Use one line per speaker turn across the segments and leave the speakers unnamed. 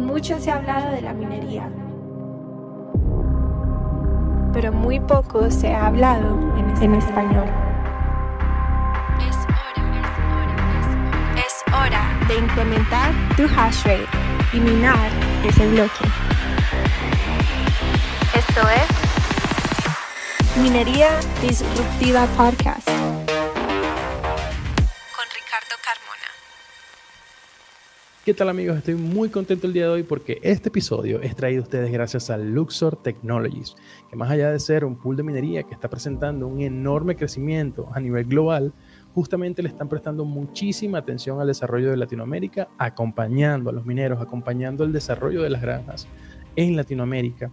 Mucho se ha hablado de la minería, pero muy poco se ha hablado en español. Es hora, es hora de incrementar tu hash rate y minar ese bloque. Esto es Minería Disruptiva Podcast.
¿Qué tal amigos? Estoy muy contento el día de hoy porque este episodio es traído a ustedes gracias a Luxor Technologies, que más allá de ser un pool de minería que está presentando un enorme crecimiento a nivel global, justamente le están prestando muchísima atención al desarrollo de Latinoamérica, acompañando a los mineros, acompañando el desarrollo de las granjas en Latinoamérica.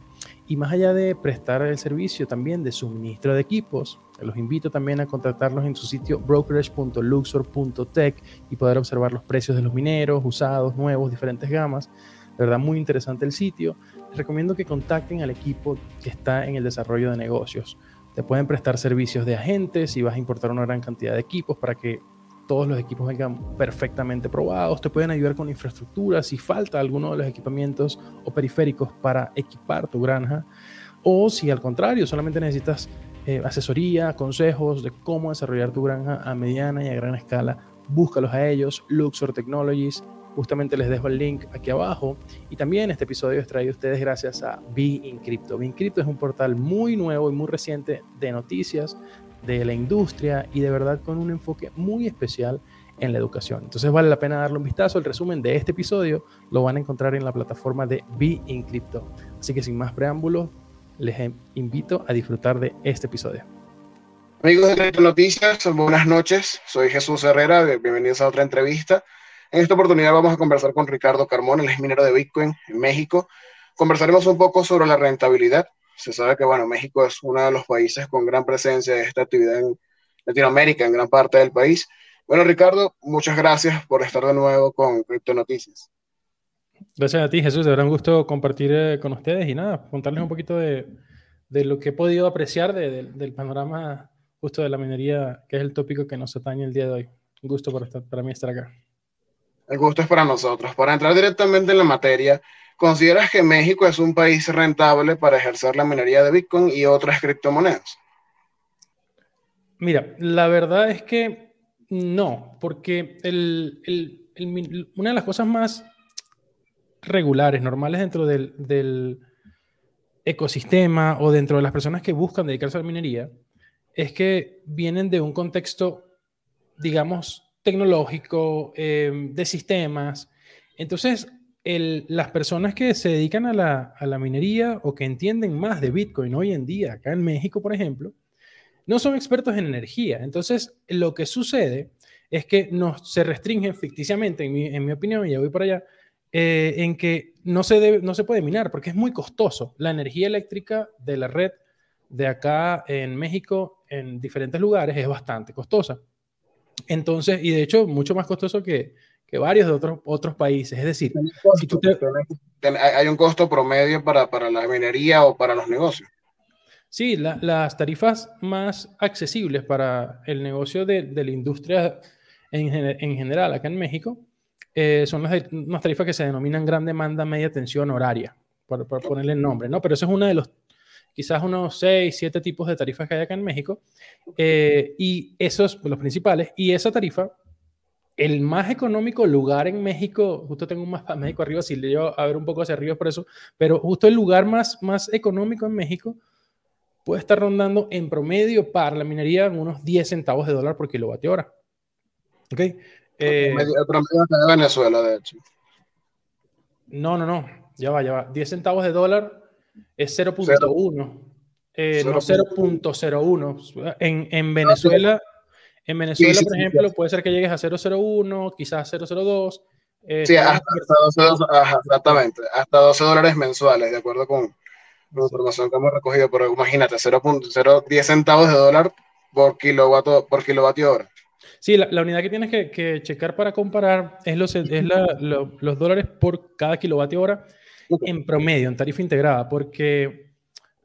Y más allá de prestar el servicio también de suministro de equipos, los invito también a contactarlos en su sitio brokerage.luxor.tech y poder observar los precios de los mineros, usados, nuevos, diferentes gamas. De verdad, muy interesante el sitio. Les recomiendo que contacten al equipo que está en el desarrollo de negocios. Te pueden prestar servicios de agentes si vas a importar una gran cantidad de equipos para que todos los equipos vengan perfectamente probados, te pueden ayudar con infraestructura si falta alguno de los equipamientos o periféricos para equipar tu granja, o si al contrario solamente necesitas eh, asesoría, consejos de cómo desarrollar tu granja a mediana y a gran escala, búscalos a ellos, Luxor Technologies, justamente les dejo el link aquí abajo. Y también este episodio es traído a ustedes gracias a Be Encrypto. Be Encrypto es un portal muy nuevo y muy reciente de noticias de la industria y de verdad con un enfoque muy especial en la educación. Entonces vale la pena darle un vistazo. El resumen de este episodio lo van a encontrar en la plataforma de Be in Crypto. Así que sin más preámbulos, les invito a disfrutar de este episodio.
Amigos de Noticias, buenas noches. Soy Jesús Herrera. Bienvenidos a otra entrevista. En esta oportunidad vamos a conversar con Ricardo Carmón, el minero de Bitcoin en México. Conversaremos un poco sobre la rentabilidad se sabe que, bueno, México es uno de los países con gran presencia de esta actividad en Latinoamérica, en gran parte del país. Bueno, Ricardo, muchas gracias por estar de nuevo con Crypto Noticias.
Gracias a ti, Jesús. De verdad un gusto compartir eh, con ustedes y nada, contarles un poquito de, de lo que he podido apreciar del panorama justo de la minería, que es el tópico que nos atañe el día de hoy. Un gusto para, estar, para mí estar acá.
El gusto es para nosotros. Para entrar directamente en la materia, ¿Consideras que México es un país rentable para ejercer la minería de Bitcoin y otras criptomonedas?
Mira, la verdad es que no, porque una de las cosas más regulares, normales dentro del, ecosistema o dentro de las personas que buscan dedicarse a la minería, es que vienen de un contexto, digamos, tecnológico, eh, de sistemas. Entonces, las personas que se dedican a la, minería o que entienden más de Bitcoin hoy en día, acá en México, por ejemplo, no son expertos en energía. Entonces, lo que sucede es que nos, se restringen ficticiamente, en mi, opinión, y ya voy por allá, eh, en que no se, debe, no se puede minar porque es muy costoso. La energía eléctrica de la red de acá en México, en diferentes lugares, es bastante costosa. Entonces, y de hecho, mucho más costoso que, que varios de otros, otros países. Es decir,
hay un costo promedio para, para, la minería o para los negocios.
Sí, las tarifas más accesibles para el negocio de, de la industria en, en, general acá en México eh, son las, unas tarifas que se denominan gran demanda, media tensión horaria, por ponerle el nombre, ¿no? Pero eso es uno de los, quizás unos 6, 7 tipos de tarifas que hay acá en México, eh, y esos, los principales, y esa tarifa el más económico lugar en México, justo tengo un mapa México arriba, si le llevo a ver un poco hacia arriba por eso, pero justo el lugar más, más económico en México puede estar rondando en promedio para la minería unos 10 centavos de dólar por kilovatio hora. ¿Ok?
Eh, el promedio de Venezuela, de hecho.
No, no, no, ya va, ya va. 10 centavos de dólar es 0.1. Eh, no 0.01. En, en Venezuela... En Venezuela, por ejemplo, puede ser que llegues a 001, quizás 002.
Eh, sí, hasta, 12, exactamente, hasta 12 dólares mensuales, de acuerdo con la información que hemos recogido, pero imagínate, 0.010 centavos de dólar por kilovatio, por kilovatio hora.
Sí, la, unidad que tienes que, checar para comparar es, los, es los dólares por cada kilovatio hora en promedio, en tarifa integrada, porque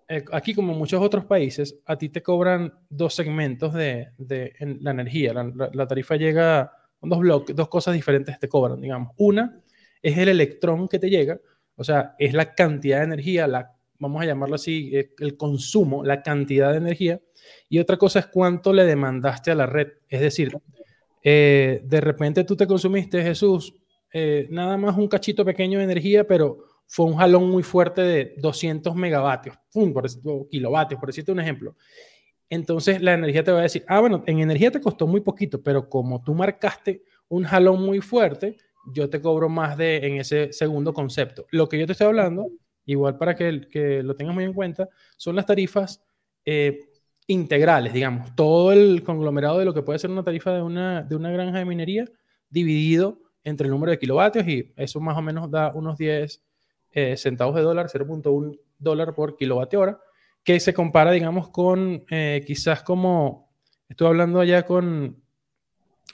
eh, aquí como muchos otros países, a ti te cobran dos segmentos de, de la energía. La, tarifa llega con dos bloques, dos cosas diferentes te cobran, digamos. Una es el electrón que te llega O sea, es la cantidad de energía, la, vamos a llamarlo así, eh, el consumo, la cantidad de energía. Y otra cosa es cuánto le demandaste a la red. Es decir, eh, de repente tú te consumiste, Jesús, eh, nada más un cachito pequeño de energía, pero fue un jalón muy fuerte de 200 megavatios, por, o kilovatios, por decirte un ejemplo. Entonces la energía te va a decir, ah, bueno, en energía te costó muy poquito, pero como tú marcaste un jalón muy fuerte, yo te cobro más de en ese segundo concepto. Lo que yo te estoy hablando, igual para que, que lo tengas muy en cuenta, son las tarifas eh, integrales, digamos, todo el conglomerado de lo que puede ser una tarifa de una, de una granja de minería dividido entre el número de kilovatios y eso más o menos da unos 10 eh, centavos de dólar, 0.1 dólar por kilovatio hora, que se compara, digamos, con eh, quizás como, estoy hablando allá con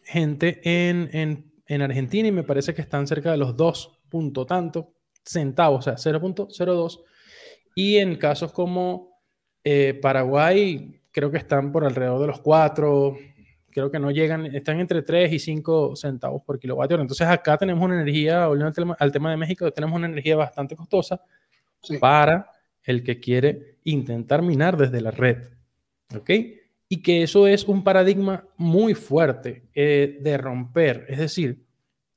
gente en, en, en, Argentina y me parece que están cerca de los 2 punto tanto centavos, o sea, 0.02. Y en casos como eh, Paraguay, creo que están por alrededor de los 4, creo que no llegan, están entre 3 y 5 centavos por kilovatio hora. Entonces acá tenemos una energía, volviendo al tema, de México, tenemos una energía bastante costosa para el que quiere intentar minar desde la red. ¿Ok? Y que eso es un paradigma muy fuerte eh, de romper. Es decir,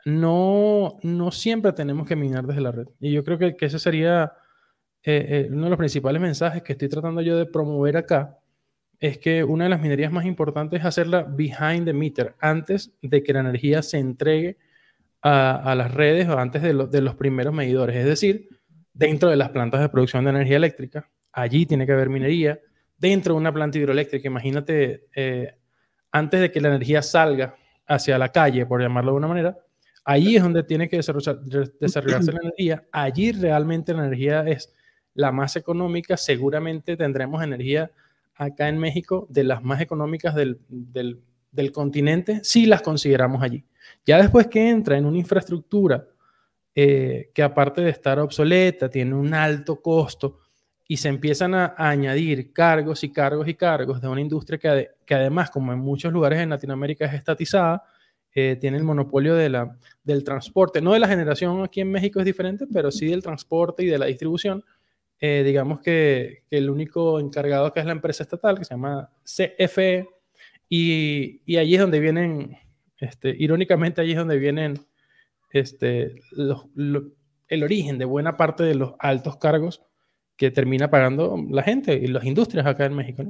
no, no siempre tenemos que minar desde la red. Y yo creo que, que ese sería eh, eh, uno de los principales mensajes que estoy tratando yo de promover acá, es que una de las minerías más importantes es hacerla behind the meter, antes de que la energía se entregue a, las redes o antes de, de, los primeros medidores. Es decir, dentro de las plantas de producción de energía eléctrica, allí tiene que haber minería. Dentro de una planta hidroeléctrica, imagínate, eh, antes de que la energía salga hacia la calle, por llamarlo de una manera, allí es donde tiene que desarrollarse la energía. Allí realmente la energía es la más económica. Seguramente tendremos energía acá en México de las más económicas del, del, continente si las consideramos allí. Ya después que entra en una infraestructura eh, que aparte de estar obsoleta, tiene un alto costo y se empiezan a, añadir cargos y cargos y cargos de una industria que, que además, como en muchos lugares en Latinoamérica es estatizada, eh, tiene el monopolio de la, del transporte, no de la generación aquí en México es diferente, pero sí del transporte y de la distribución eh, digamos que, el único encargado acá es la empresa estatal que se llama CFE y, y allí es donde vienen, este, irónicamente allí es donde vienen este, el origen de buena parte de los altos cargos que termina pagando la gente y las industrias acá en México.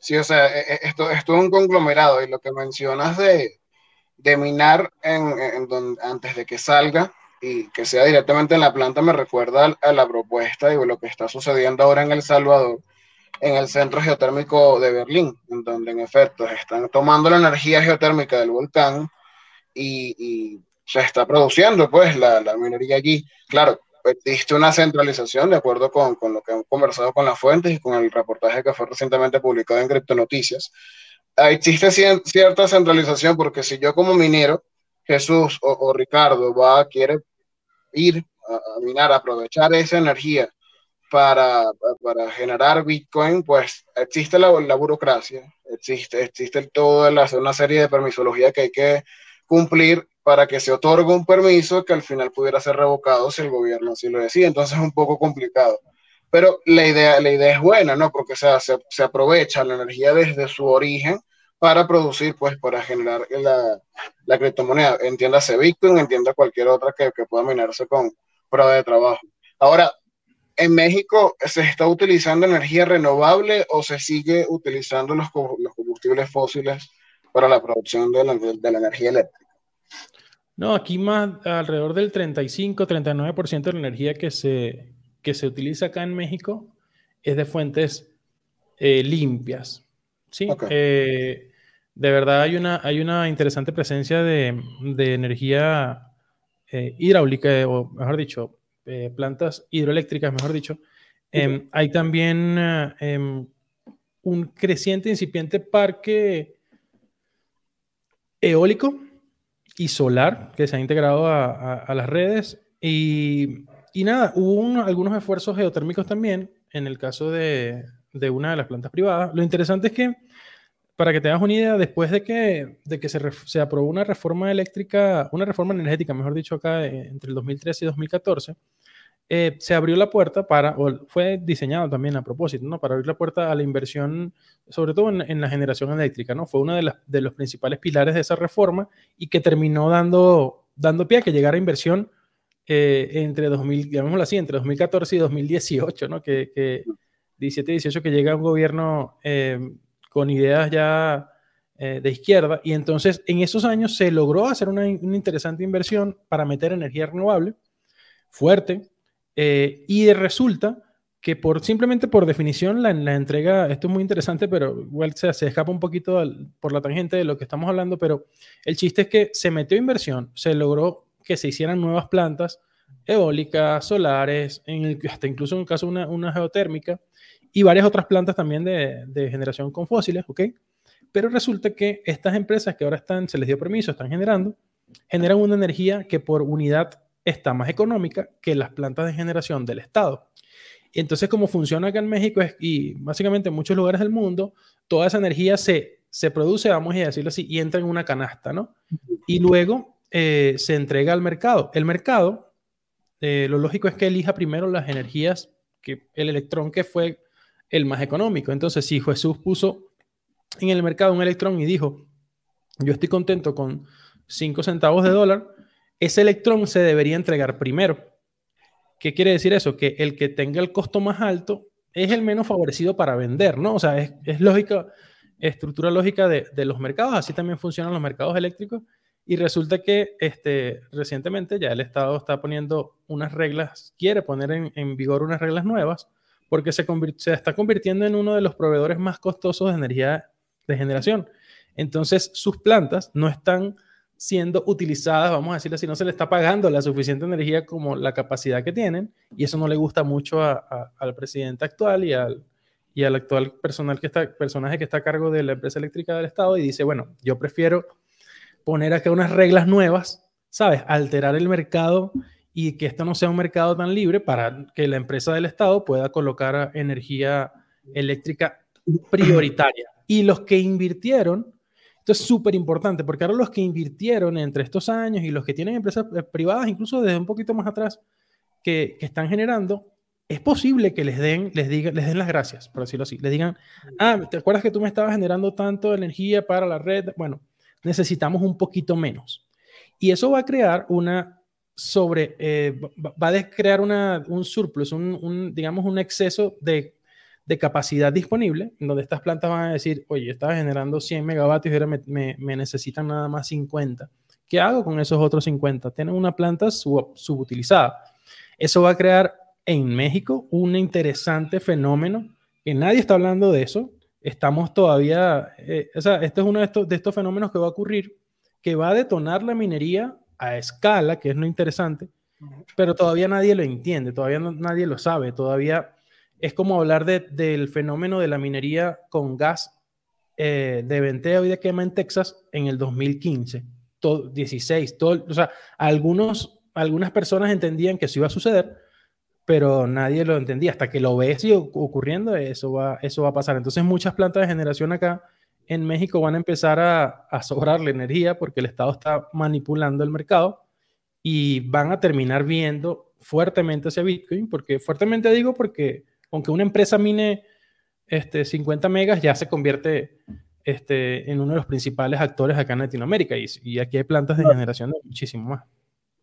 Sí, o sea, e, e, esto, esto es un conglomerado y lo que mencionas de, minar antes de que salga, y que sea directamente en la planta me recuerda a, la propuesta de lo que está sucediendo ahora en El Salvador, en el centro geotérmico de Berlín, en donde en efecto están tomando la energía geotérmica del volcán y, se está produciendo pues la, la, minería allí. Claro, existe una centralización de acuerdo con, con, lo que hemos conversado con las fuentes y con el reportaje que fue recientemente publicado en Criptonoticias. Existe cierta centralización porque si yo como minero Jesús o, Ricardo va, quiere ir a, minar, aprovechar esa energía para, para, generar Bitcoin, pues existe la, la burocracia, existe, existe toda la, una serie de permisología que hay que cumplir para que se otorgue un permiso que al final pudiera ser revocado si el gobierno así lo decía. Entonces es un poco complicado. Pero la idea, la idea es buena, ¿no? Porque se, se aprovecha la energía desde su origen para producir, pues, para generar la, la criptomoneda. Entiéndase Bitcoin, entienda cualquier otra que, que pueda minarse con prueba de trabajo. Ahora, ¿en México se está utilizando energía renovable o se sigue utilizando los, los combustibles fósiles para la producción de la, de la energía eléctrica?
No, aquí más alrededor del 35-39% de la energía que se, que se utiliza acá en México es de fuentes eh, limpias. Sí, eh, de verdad hay una, hay una interesante presencia de, de energía eh, hidráulica, o mejor dicho, eh, plantas hidroeléctricas, mejor dicho. Em, hay también em, un creciente, incipiente parque eólico y solar que se ha integrado a, a, las redes. Y, y nada, hubo algunos esfuerzos geotérmicos también en el caso de, de una de las plantas privadas. Lo interesante es que para que te hagas una idea, después de que, de que se, se, aprobó una reforma eléctrica, una reforma energética, mejor dicho, acá eh, entre el 2013 y 2014, eh, se abrió la puerta para, o fue diseñado también a propósito, ¿no? Para abrir la puerta a la inversión, sobre todo en, la generación eléctrica, ¿no? Fue uno de, los principales pilares de esa reforma y que terminó dando, dando pie a que llegara inversión eh, entre 2000, llamémoslo así, entre 2014 y 2018, ¿no? Que 17 y 18 que llega un gobierno con ideas ya eh, de izquierda. Y entonces en esos años se logró hacer una, interesante inversión para meter energía renovable fuerte. Eh, y resulta que por, simplemente por definición la, la, entrega, esto es muy interesante, pero igual se, se escapa un poquito por la tangente de lo que estamos hablando, pero el chiste es que se metió inversión, se logró que se hicieran nuevas plantas eólicas, solares, en hasta incluso en el caso una, una geotérmica, y varias otras plantas también de, de, generación con fósiles, ¿ok? Pero resulta que estas empresas que ahora están, se les dio permiso, están generando, generan una energía que por unidad está más económica que las plantas de generación del Estado. Y entonces, como funciona acá en México es, y básicamente en muchos lugares del mundo, toda esa energía se, se produce, vamos a decirlo así, y entra en una canasta, ¿no? Y luego eh, se entrega al mercado. El mercado, eh, lo lógico es que elija primero las energías, que el electrón que fue el más económico. Entonces, si Jesús puso en el mercado un electrón y dijo, yo estoy contento con 5 centavos de dólar, ese electrón se debería entregar primero. ¿Qué quiere decir eso? Que el que tenga el costo más alto es el menos favorecido para vender, ¿no? O sea, es, lógica, estructura lógica de, los mercados, así también funcionan los mercados eléctricos. Y resulta que este, recientemente ya el Estado está poniendo unas reglas, quiere poner en, en vigor unas reglas nuevas porque se, se, está convirtiendo en uno de los proveedores más costosos de energía de generación. Entonces, sus plantas no están siendo utilizadas, vamos a decirlo así, no se le está pagando la suficiente energía como la capacidad que tienen, y eso no le gusta mucho al presidente actual y al, y al actual personal que está, personaje que está a cargo de la empresa eléctrica del Estado, y dice, bueno, yo prefiero poner acá unas reglas nuevas, ¿sabes? Alterar el mercado y que esto no sea un mercado tan libre para que la empresa del Estado pueda colocar energía eléctrica prioritaria. Y los que invirtieron, esto es súper importante, porque ahora los que invirtieron entre estos años y los que tienen empresas eh, privadas, incluso desde un poquito más atrás, que, que están generando, es posible que les den, les, diga, les den las gracias, por decirlo así. Les digan, ah, ¿te acuerdas que tú me estabas generando tanto energía para la red? Bueno, necesitamos un poquito menos. Y eso va a crear una sobre, eh, va a crear una, un surplus, un, digamos, un exceso de, de, capacidad disponible, donde estas plantas van a decir, oye, estaba generando 100 megavatios y ahora me, me, necesitan nada más 50. ¿Qué hago con esos otros 50? Tienen una planta subutilizada. Eso va a crear en México un interesante fenómeno que nadie está hablando de eso. Estamos todavía, eh, o sea, este es uno de estos, de estos fenómenos que va a ocurrir, que va a detonar la minería a escala, que es lo interesante, pero todavía nadie lo entiende, todavía nadie lo sabe, todavía es como hablar de, del fenómeno de la minería con gas eh, de venteo y de quema en Texas en el 2015, todo, 16, todo, o sea, algunos, algunas personas entendían que eso iba a suceder, pero nadie lo entendía, hasta que lo ves y ocurriendo, eso va, eso va a pasar. Entonces muchas plantas de generación acá en México van a empezar a, a la energía porque el Estado está manipulando el mercado y van a terminar viendo fuertemente hacia Bitcoin, porque fuertemente digo porque aunque una empresa mine este, 50 megas, ya se convierte este, en uno de los principales actores acá en Latinoamérica y, y aquí hay plantas de generación de muchísimo más.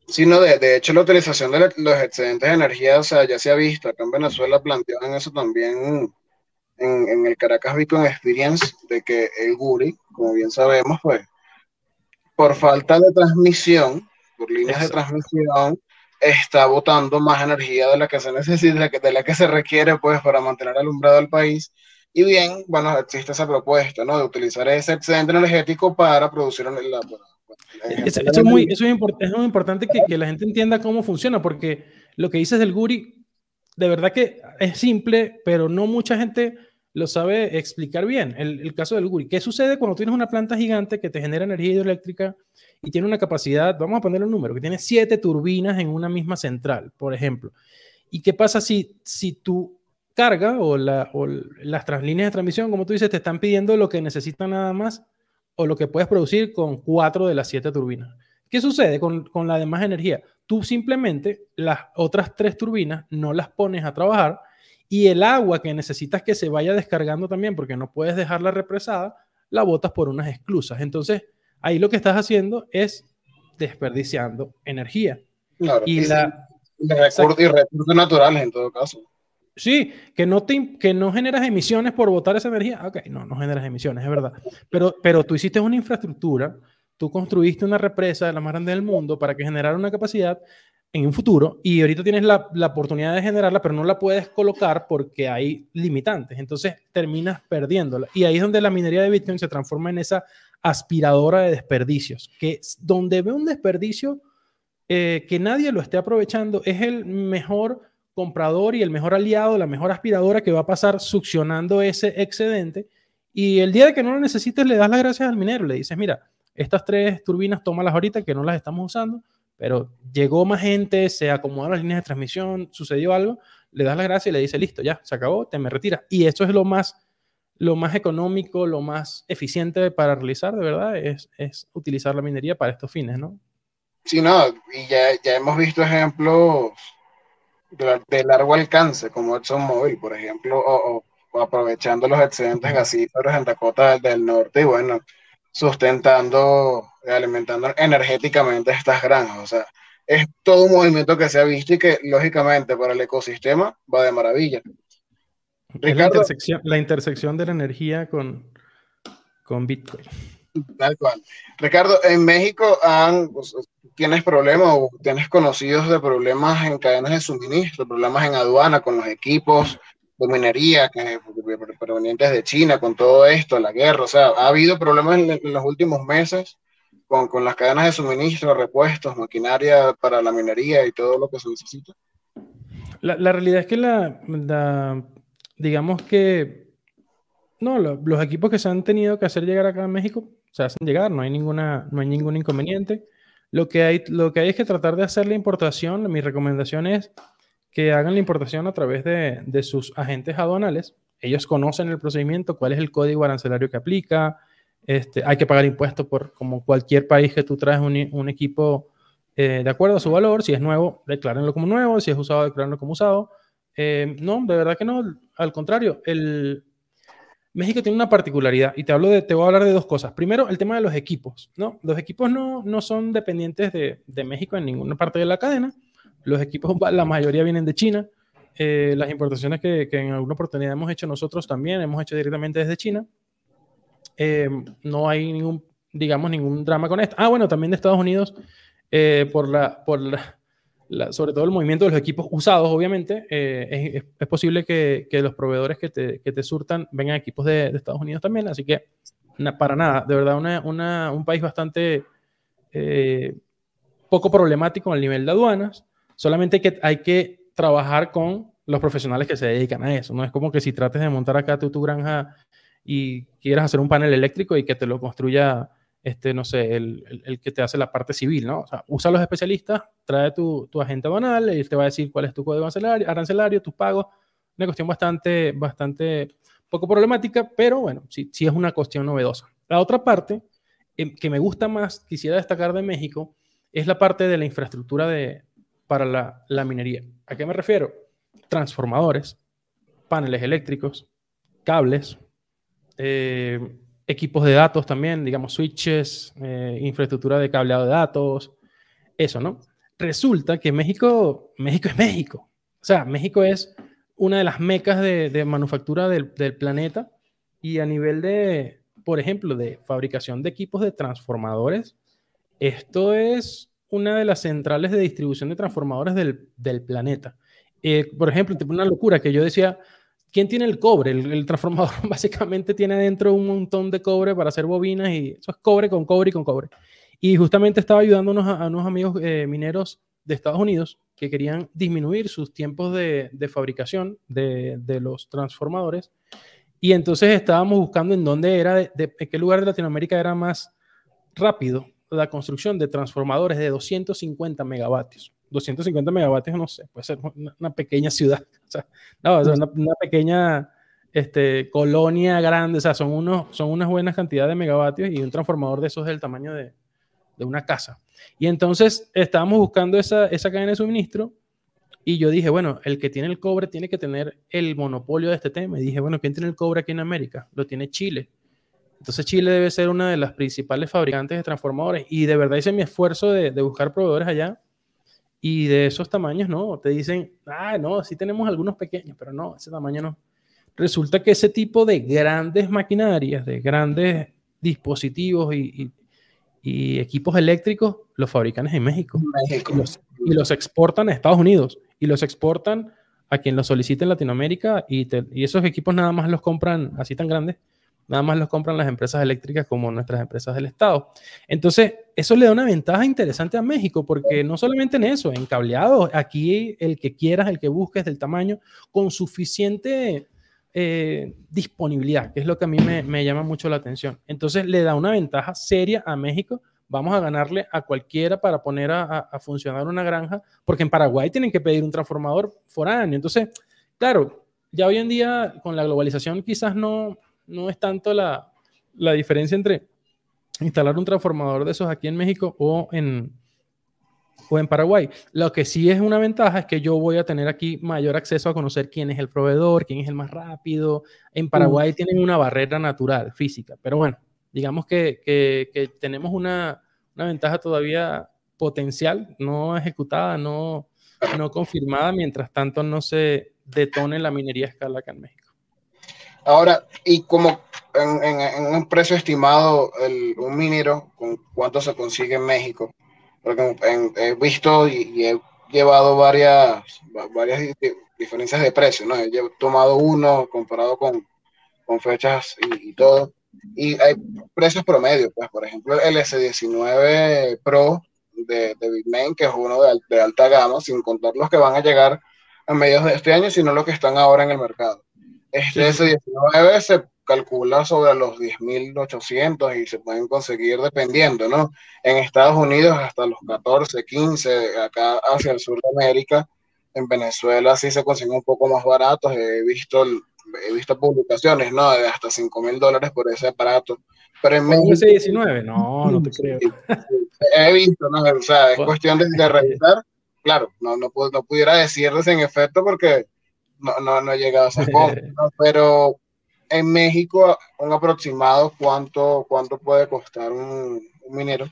Sí, no, de, de, hecho la utilización de los excedentes de energía, o sea, ya se ha visto, acá en Venezuela planteaban eso también en, el Caracas Bitcoin Experience de que el Guri, como bien sabemos, pues por falta de transmisión, por líneas de transmisión, está botando más energía de la que se necesita, de la que se requiere pues para mantener alumbrado el país. Y bien, bueno, existe esa propuesta, ¿no? De utilizar ese excedente energético para producir la...
eso, es muy, es, muy, importante que, que, la gente entienda cómo funciona, porque lo que dices del Guri, de verdad que es simple, pero no mucha gente lo sabe explicar bien. El, caso del Guri. ¿Qué sucede cuando tienes una planta gigante que te genera energía hidroeléctrica y tiene una capacidad, vamos a poner un número, que tiene siete turbinas en una misma central, por ejemplo? ¿Y qué pasa si, si tú carga o, la, o las líneas de transmisión, como tú dices, te están pidiendo lo que necesitan nada más o lo que puedes producir con cuatro de las siete turbinas. ¿Qué sucede con, con la demás energía? Tú simplemente las otras tres turbinas no las pones a trabajar y el agua que necesitas que se vaya descargando también, porque no puedes dejarla represada, la botas por unas esclusas. Entonces, ahí lo que estás haciendo es desperdiciando energía.
y, la, recursos, y recursos naturales en todo caso.
Sí, que no, te, que no generas emisiones por botar esa energía. Ok, no, no generas emisiones, es verdad. Pero, pero tú hiciste una infraestructura, tú construiste una represa de la más grande del mundo para que generara una capacidad en un futuro y ahorita tienes la, la, oportunidad de generarla, pero no la puedes colocar porque hay limitantes. Entonces terminas perdiéndola. Y ahí es donde la minería de Bitcoin se transforma en esa aspiradora de desperdicios, que donde ve un desperdicio eh, que nadie lo esté aprovechando, es el mejor comprador y el mejor aliado, la mejor aspiradora que va a pasar succionando ese excedente. Y el día de que no lo necesites, le das las gracias al minero, le dices, mira, estas tres turbinas, tómalas ahorita que no las estamos usando, pero llegó más gente, se acomodaron las líneas de transmisión, sucedió algo, le das las gracias y le dices, listo, ya, se acabó, te me retiras. Y eso es lo más, lo más económico, lo más eficiente para realizar, de verdad, es, es utilizar la minería para estos fines, ¿no?
Sí, no, y ya, ya hemos visto ejemplos de, largo alcance, como ExxonMobil, por ejemplo, o, aprovechando los excedentes gasíferos en Dakota del Norte y bueno, sustentando, alimentando energéticamente estas granjas. O sea, es todo un movimiento que se ha visto y que lógicamente para el ecosistema va de maravilla.
Ricardo, la, intersección, la intersección de la energía con, con Bitcoin.
Tal cual. Ricardo, en México han, pues, tienes problemas o tienes conocidos de problemas en cadenas de suministro, problemas en aduana con los equipos de minería que, provenientes de China, con todo esto, la guerra, o sea, ha habido problemas en, los últimos meses con, con, las cadenas de suministro, repuestos, maquinaria para la minería y todo lo que se necesita.
La, la realidad es que la, la digamos que, no, los equipos que se han tenido que hacer llegar acá a México se hacen llegar, no hay, ninguna, no hay ningún inconveniente. Lo que, hay, lo que hay es que tratar de hacer la importación. Mi recomendación es que hagan la importación a través de, de sus agentes aduanales. Ellos conocen el procedimiento, cuál es el código arancelario que aplica. Este, hay que pagar impuestos por como cualquier país que tú traes un, un equipo eh, de acuerdo a su valor. Si es nuevo, declárenlo como nuevo. Si es usado, declárenlo como usado. Eh, no, de verdad que no. Al contrario, el, México tiene una particularidad y te hablo de, te voy a hablar de dos cosas. Primero, el tema de los equipos, ¿no? Los equipos no, no son dependientes de, de México en ninguna parte de la cadena. Los equipos, la mayoría vienen de China. Eh, las importaciones que, que, en alguna oportunidad hemos hecho nosotros también, hemos hecho directamente desde China. Eh, no hay ningún, digamos, ningún drama con esto. Ah, bueno, también de Estados Unidos, eh, por la, por la, sobre todo el movimiento de los equipos usados, obviamente, eh, es, posible que, que, los proveedores que te, que te surtan vengan equipos de, de, Estados Unidos también, así que para nada, de verdad, una, una, un país bastante eh, poco problemático al nivel de aduanas, solamente que hay que trabajar con los profesionales que se dedican a eso, no es como que si trates de montar acá tu, granja y quieras hacer un panel eléctrico y que te lo construya este, no sé, el, el, que te hace la parte civil, ¿no? Usa a los especialistas, trae tu, tu agente banal, él te va a decir cuál es tu código arancelario, arancelario tus pagos, una cuestión bastante, bastante poco problemática, pero bueno, sí, sí es una cuestión novedosa. La otra parte eh, que me gusta más, quisiera destacar de México, es la parte de la infraestructura de, para la, minería. ¿A qué me refiero? Transformadores, paneles eléctricos, cables, eh, equipos de datos también, digamos, switches, eh, infraestructura de cableado de datos, eso, ¿no? Resulta que México, México es México. O sea, México es una de las mecas de, manufactura del, planeta y a nivel de, por ejemplo, de fabricación de equipos de transformadores, esto es una de las centrales de distribución de transformadores del, planeta. Eh, por ejemplo, una locura que yo decía, ¿Quién tiene el cobre? El, transformador básicamente tiene dentro un montón de cobre para hacer bobinas y eso es cobre con cobre y con cobre. Y justamente estaba ayudando a unos, amigos eh, mineros de Estados Unidos que querían disminuir sus tiempos de, fabricación de, de, los transformadores. Y entonces estábamos buscando en dónde era, de, de, en qué lugar de Latinoamérica era más rápido la construcción de transformadores de 250 megavatios. 250 megavatios, no sé, puede ser una, pequeña ciudad, o sea, no, una, pequeña este, colonia grande, o sea, son, unos, son unas buenas cantidades de megavatios y un transformador de esos del tamaño de, de una casa. Y entonces estábamos buscando esa, esa cadena de suministro y yo dije, bueno, el que tiene el cobre tiene que tener el monopolio de este tema. Y dije, bueno, ¿quién tiene el cobre aquí en América? Lo tiene Chile. Entonces Chile debe ser una de las principales fabricantes de transformadores y de verdad hice mi esfuerzo de, buscar proveedores allá y de esos tamaños no, te dicen, ah, no, sí tenemos algunos pequeños, pero no, ese tamaño no. Resulta que ese tipo de grandes maquinarias, de grandes dispositivos y, equipos eléctricos, los fabrican en México. Y, los, y, los, exportan a Estados Unidos y los exportan a quien los solicite en Latinoamérica y, y esos equipos nada más los compran así tan grandes Nada más los compran las empresas eléctricas como nuestras empresas del Estado. Entonces, eso le da una ventaja interesante a México, porque no solamente en eso, en cableado, aquí el que quieras, el que busques del tamaño, con suficiente eh, disponibilidad, que es lo que a mí me, llama mucho la atención. Entonces, le da una ventaja seria a México. Vamos a ganarle a cualquiera para poner a, a funcionar una granja, porque en Paraguay tienen que pedir un transformador foráneo. Entonces, claro, ya hoy en día con la globalización quizás no, no es tanto la, diferencia entre instalar un transformador de esos aquí en México o en, o en Paraguay. Lo que sí es una ventaja es que yo voy a tener aquí mayor acceso a conocer quién es el proveedor, quién es el más rápido. En Paraguay tienen una barrera natural, física, pero bueno, digamos que, tenemos una, ventaja todavía potencial, no ejecutada, no, no confirmada, mientras tanto no se detone la minería a escala acá en México.
Ahora, y como en, un precio estimado, el, un minero, ¿con cuánto se consigue en México? Porque he visto y, he llevado varias, varias diferencias de precio, ¿no? He tomado uno comparado con, con fechas y, todo. Y hay precios promedios, pues, por ejemplo, el S19 Pro de, de Bitmain, que es uno de, de alta gama, sin contar los que van a llegar a mediados de este año, sino los que están ahora en el mercado. Este S19 se calcula sobre los 10.800 y se pueden conseguir dependiendo, ¿no? En Estados Unidos hasta los 14, 15, acá hacia el sur de América, en Venezuela sí se consiguen un poco más baratos, he visto, he visto publicaciones, ¿no? De hasta 5 mil dólares por ese aparato.
Pero en México... S19? No, no te creo.
he visto, ¿no? O sea, es cuestión de, de revisar. Claro, no, no, no pudiera decirles en efecto porque no, no, no he llegado a ese punto, pero en México, un aproximado, ¿cuánto, cuánto puede costar un, minero?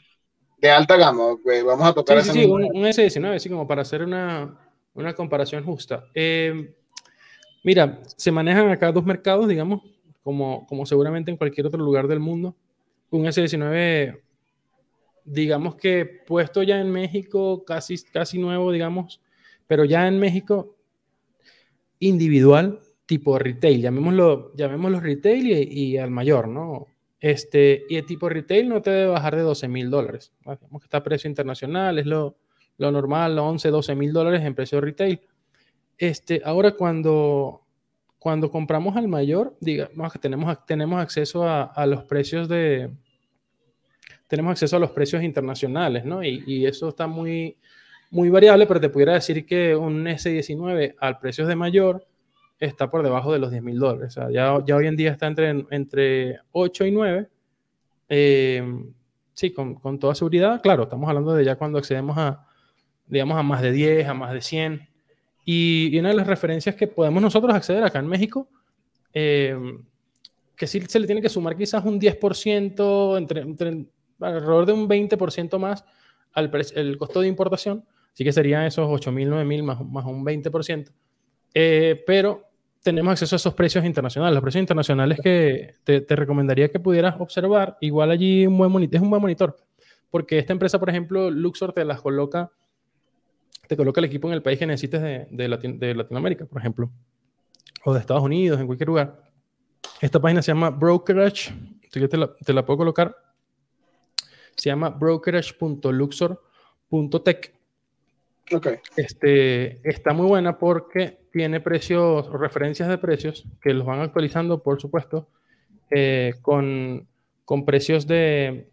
De alta gama, vamos a tocar
sí, sí, un, S19, así como para hacer una, una comparación justa. Eh, mira, se manejan acá dos mercados, digamos, como, como seguramente en cualquier otro lugar del mundo. Un S19, digamos que puesto ya en México, casi, casi nuevo, digamos, pero ya en México individual tipo retail, llamémoslo, llamémoslo retail y, al mayor, ¿no? Este, y el tipo retail no te debe bajar de 12 mil dólares. Digamos que está a precio internacional, es lo, lo normal, 11, 12 mil dólares en precio retail. Este, ahora cuando, cuando compramos al mayor, digamos que tenemos, tenemos acceso a, a los precios de, tenemos acceso a los precios internacionales, ¿no? Y, y, eso está muy, muy variable, pero te pudiera decir que un S19 al precio de mayor está por debajo de los 10 mil dólares. O sea, ya, ya, hoy en día está entre, entre 8 y 9. Eh, sí, con, con, toda seguridad. Claro, estamos hablando de ya cuando accedemos a, digamos, a más de 10, a más de 100. Y, una de las referencias que podemos nosotros acceder acá en México, eh, que sí se le tiene que sumar quizás un 10%, entre, entre alrededor de un 20% más al el costo de importación, Así que serían esos 8.000, 9.000 más, más un 20%. Eh, pero tenemos acceso a esos precios internacionales. Los precios internacionales que te, te recomendaría que pudieras observar, igual allí un buen monitor, es un buen monitor, porque esta empresa, por ejemplo, Luxor te las coloca, te coloca el equipo en el país que necesites de, de, de Latinoamérica, por ejemplo, o de Estados Unidos, en cualquier lugar. Esta página se llama Brokerage, te la, te la puedo colocar. Se llama brokerage.luxor.tech este, está muy buena porque tiene precios, referencias de precios que los van actualizando, por supuesto, eh, con, con precios de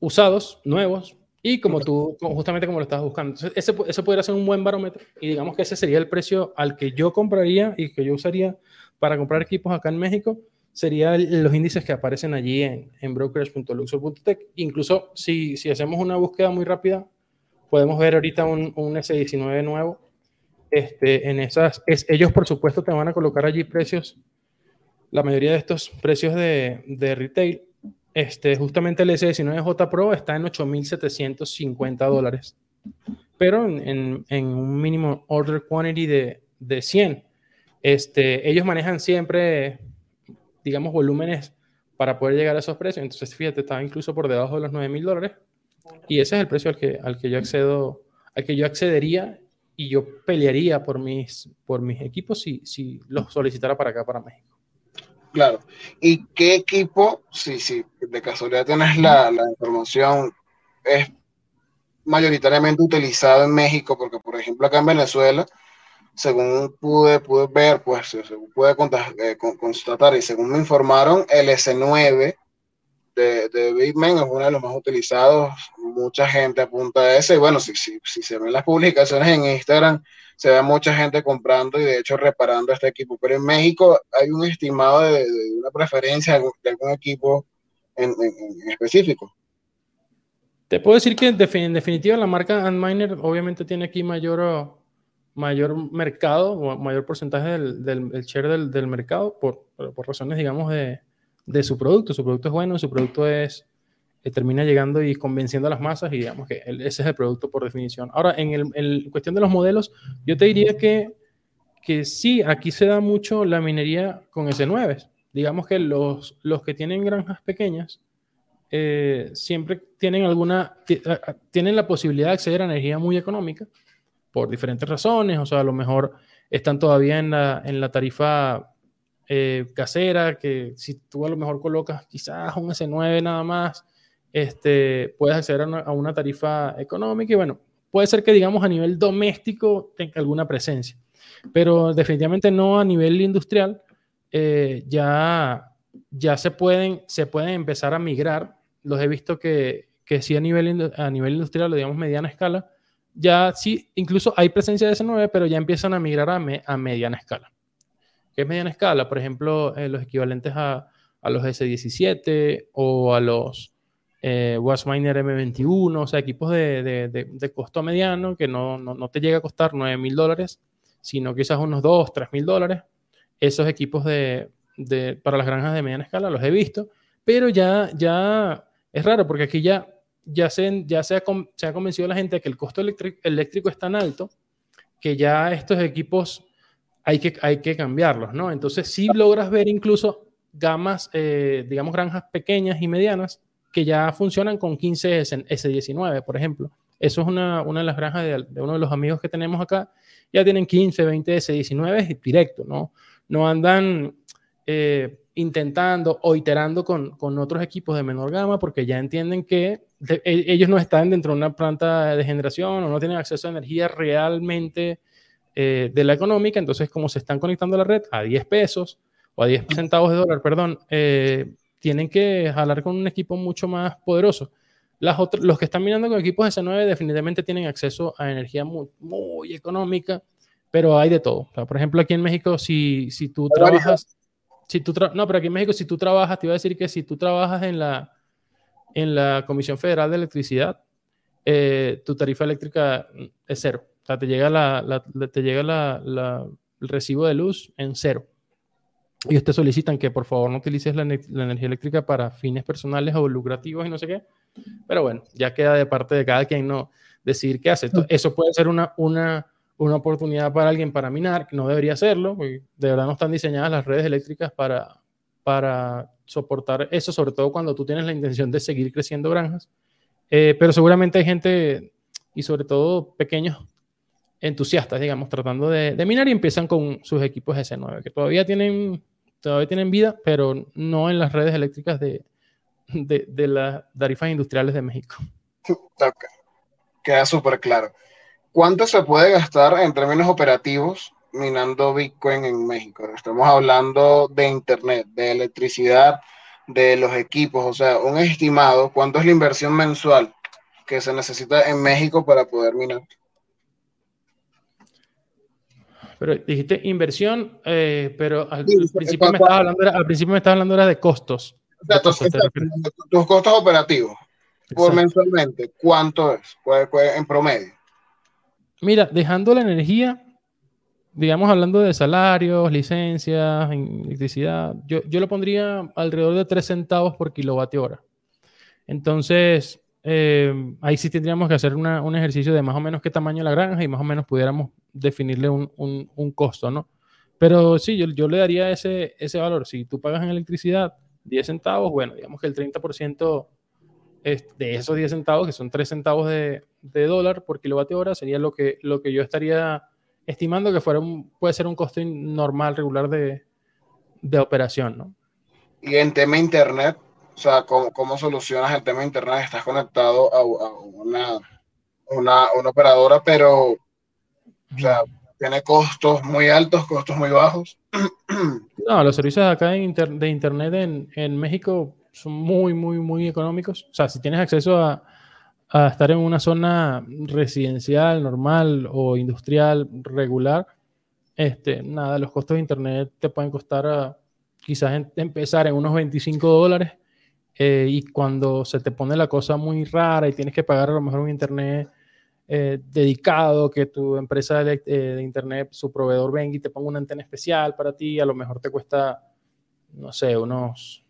usados, nuevos, Y como tú, justamente como lo estás buscando. Entonces, ese, ese podría ser un buen barómetro. Y digamos que ese sería el precio al que yo compraría y que yo usaría para comprar equipos acá en México. Serían los índices que aparecen allí en, en brokerage.luxor.tech. Incluso si, si hacemos una búsqueda muy rápida, podemos ver ahorita un, un S19 nuevo. Este, en esas, es, ellos por supuesto te van a colocar allí precios, la mayoría de estos precios de, de retail este, justamente el S19J Pro está en 8.750 dólares, pero en, en, un mínimo order quantity de, de 100. Este, ellos manejan siempre, digamos, volúmenes para poder llegar a esos precios. Entonces, fíjate, estaba incluso por debajo de los 9.000 dólares. Y ese es el precio al que, al que yo accedo, al que yo accedería y yo pelearía por mis, por mis equipos si, si los solicitara para acá, para México.
Claro. ¿Y qué equipo, si sí, de casualidad tienes la, la, información, es mayoritariamente utilizado en México? Porque, por ejemplo, acá en Venezuela, según pude, pude ver, pues, según pude eh, constatar y según me informaron, el S9 de, de Bitman es uno de los más utilizados. Mucha gente apunta a ese. Y bueno, si, si, si se ven las publicaciones en Instagram, se ve mucha gente comprando y de hecho reparando este equipo. Pero en México hay un estimado de, una preferencia de algún equipo en, específico.
Te puedo decir que en definitiva la marca Antminer obviamente tiene aquí mayor, mayor mercado o mayor porcentaje del, del share del, del mercado por, por, razones, digamos, de, de, su producto. Su producto es bueno, su producto es, termina llegando y convenciendo a las masas y digamos que ese es el producto por definición. Ahora, en el, cuestión de los modelos, yo te diría que, que sí, aquí se da mucho la minería con S9. Digamos que los, los que tienen granjas pequeñas eh, siempre tienen alguna, tienen la posibilidad de acceder a energía muy económica por diferentes razones, o sea, a lo mejor están todavía en la, en la tarifa eh, casera, que si tú a lo mejor colocas quizás un S9 nada más, este, puedes acceder a una, tarifa económica y bueno, puede ser que digamos a nivel doméstico tenga alguna presencia, pero definitivamente no a nivel industrial. Eh, ya, ya se, pueden, se pueden empezar a migrar. Los he visto que, que sí a nivel, a nivel industrial, lo digamos mediana escala, ya sí, incluso hay presencia de S9, pero ya empiezan a migrar a, a mediana escala. ¿Qué es mediana escala? Por ejemplo, eh, los equivalentes a, a los S17 o a los eh, Wasminer M21, o sea, equipos de, de, costo mediano que no, no, no, te llega a costar 9 mil dólares, sino quizás unos 2, 3 mil dólares. Esos equipos de, para las granjas de mediana escala los he visto, pero ya, ya es raro porque aquí ya, ya, se, ya se, ha, se ha convencido la gente de que el costo eléctrico es tan alto que ya estos equipos hay que, hay que cambiarlos, ¿no? Entonces, si logras ver incluso gamas, eh, digamos, granjas pequeñas y medianas que ya funcionan con 15 S19, por ejemplo. Eso es una, una de las granjas de, uno de los amigos que tenemos acá. Ya tienen 15, 20 S19 directo, ¿no? No andan eh, intentando o iterando con, con, otros equipos de menor gama porque ya entienden que e, ellos no están dentro de una planta de generación o no tienen acceso a energía realmente eh, de la económica. Entonces, como se están conectando a la red a 10 pesos o a 10 centavos de dólar, perdón, eh, tienen que jalar con un equipo mucho más poderoso. Las los que están mirando con equipos S9 definitivamente tienen acceso a energía muy, muy económica, pero hay de todo. por ejemplo, aquí en México, si, si tú trabajas, si tú no, pero aquí en México, si tú trabajas, te iba a decir que si tú trabajas en la, en la Comisión Federal de Electricidad, eh, tu tarifa eléctrica es cero. O sea, te llega, la, te llega la, el recibo de luz en cero y ustedes solicitan que por favor no utilices la, energía eléctrica para fines personales o lucrativos y no sé qué. Pero bueno, ya queda de parte de cada quien no decidir qué hace. eso puede ser una, una, una oportunidad para alguien para minar, que no debería hacerlo, de verdad no están diseñadas las redes eléctricas para, para soportar eso, sobre todo cuando tú tienes la intención de seguir creciendo granjas. Eh, pero seguramente hay gente, y sobre todo pequeños entusiastas, digamos, tratando de, de, minar y empiezan con sus equipos S9, que todavía tienen todavía tienen vida, pero no en las redes eléctricas de, de, las tarifas industriales de México.
Queda súper claro. ¿Cuánto se puede gastar en términos operativos minando Bitcoin en México? Estamos hablando de Internet, de electricidad, de los equipos, o sea, un estimado, ¿cuánto es la inversión mensual que se necesita en México para poder minar.
Pero dijiste inversión, eh, pero al, principio me estabas hablando, al principio me estabas hablando era de costos.
tus costos operativos por mensualmente, ¿cuánto es en promedio?
Mira, dejando la energía, digamos hablando de salarios, licencias, electricidad, yo, yo lo pondría alrededor de 3 centavos por kilovatio hora. Entonces, eh, ahí sí tendríamos que hacer un ejercicio de más o menos qué tamaño la granja y más o menos pudiéramos definirle un, un, costo, ¿no? Pero sí, yo, yo, le daría ese, ese valor. Si tú pagas en electricidad 10 centavos, bueno, digamos que el 30% de esos 10 centavos, que son 3 centavos de, de, dólar por kilovatio hora, sería lo que, lo que yo estaría estimando que fuera un, puede ser un costo normal, regular de, de operación, ¿no?
Y en tema internet, o sea, ¿cómo, cómo solucionas el tema de internet? Estás conectado a, una, una, una, operadora, pero, o sea, tiene costos muy altos, costos muy bajos.
No, los servicios acá de, de internet en, en, México son muy, muy, muy económicos. O sea, si tienes acceso a, a estar en una zona residencial, normal o industrial regular, este, nada, los costos de internet te pueden costar ah, quizás empezar en unos 25 dólares eh, y cuando se te pone la cosa muy rara y tienes que pagar a lo mejor un internet eh, dedicado, que tu empresa de, eh, de, internet, su proveedor venga y te ponga una antena especial para ti, a lo mejor te cuesta, no sé, unos,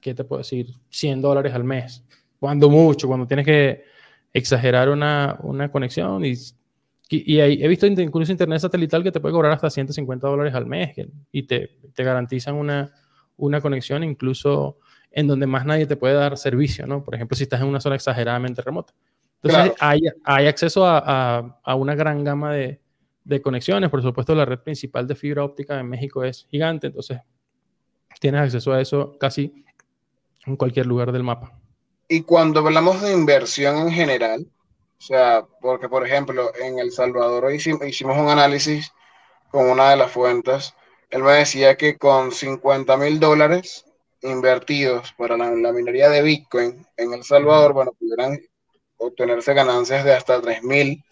¿qué te puedo decir? 100 dólares al mes. Cuando mucho, cuando tienes que exagerar una, una conexión y y, he visto incluso internet satelital que te puede cobrar hasta 150 dólares al mes y te, te garantizan una, una, conexión incluso en donde más nadie te puede dar servicio, ¿no? Por ejemplo, si estás en una zona exageradamente remota. Entonces, hay, hay, acceso a, a, una gran gama de, de, conexiones. Por supuesto, la red principal de fibra óptica en México es gigante, entonces tienes acceso a eso casi en cualquier lugar del mapa.
Y cuando hablamos de inversión en general, o sea, porque por ejemplo, en El Salvador hicimos, hicimos un análisis con una de las fuentes, él me decía que con 50 mil dólares invertidos para la, minería de Bitcoin en El Salvador, bueno, pudieran obtenerse ganancias de hasta 3 mil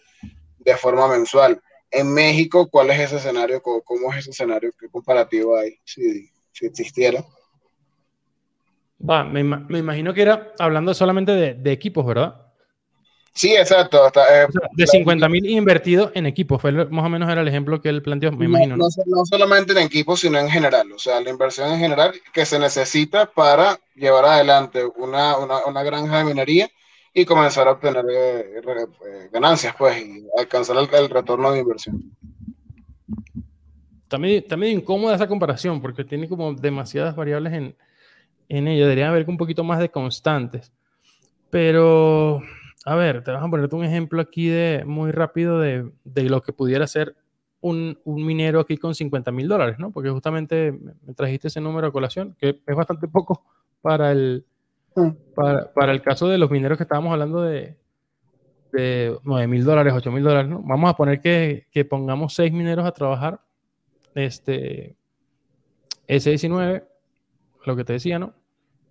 de forma mensual. En México, ¿cuál es ese escenario? ¿Cómo, es ese escenario? ¿Qué comparativo hay si, si existiera?
Va, me, me, imagino que era hablando solamente de, de equipos, ¿verdad?
Sí, exacto.
Eh, de 50 mil invertidos en equipos, fue más o menos era el ejemplo que él planteó, me imagino.
No, solamente en equipos, sino en general. O sea, la inversión en general que se necesita para llevar adelante una, una, una granja de minería y comenzar a obtener eh, eh, ganancias, pues, y alcanzar el, retorno de inversión.
También, también incómoda esa comparación, porque tiene como demasiadas variables en, en ella. Debería haber un poquito más de constantes. Pero a ver, te vas a ponerte un ejemplo aquí de muy rápido de, de lo que pudiera ser un, un, minero aquí con 50 mil dólares, ¿no? Porque justamente me trajiste ese número a colación, que es bastante poco para el, para, para, el caso de los mineros que estábamos hablando de, de 9 mil dólares, 8 mil dólares, ¿no? Vamos a poner que, que pongamos 6 mineros a trabajar, este, S19, lo que te decía, ¿no?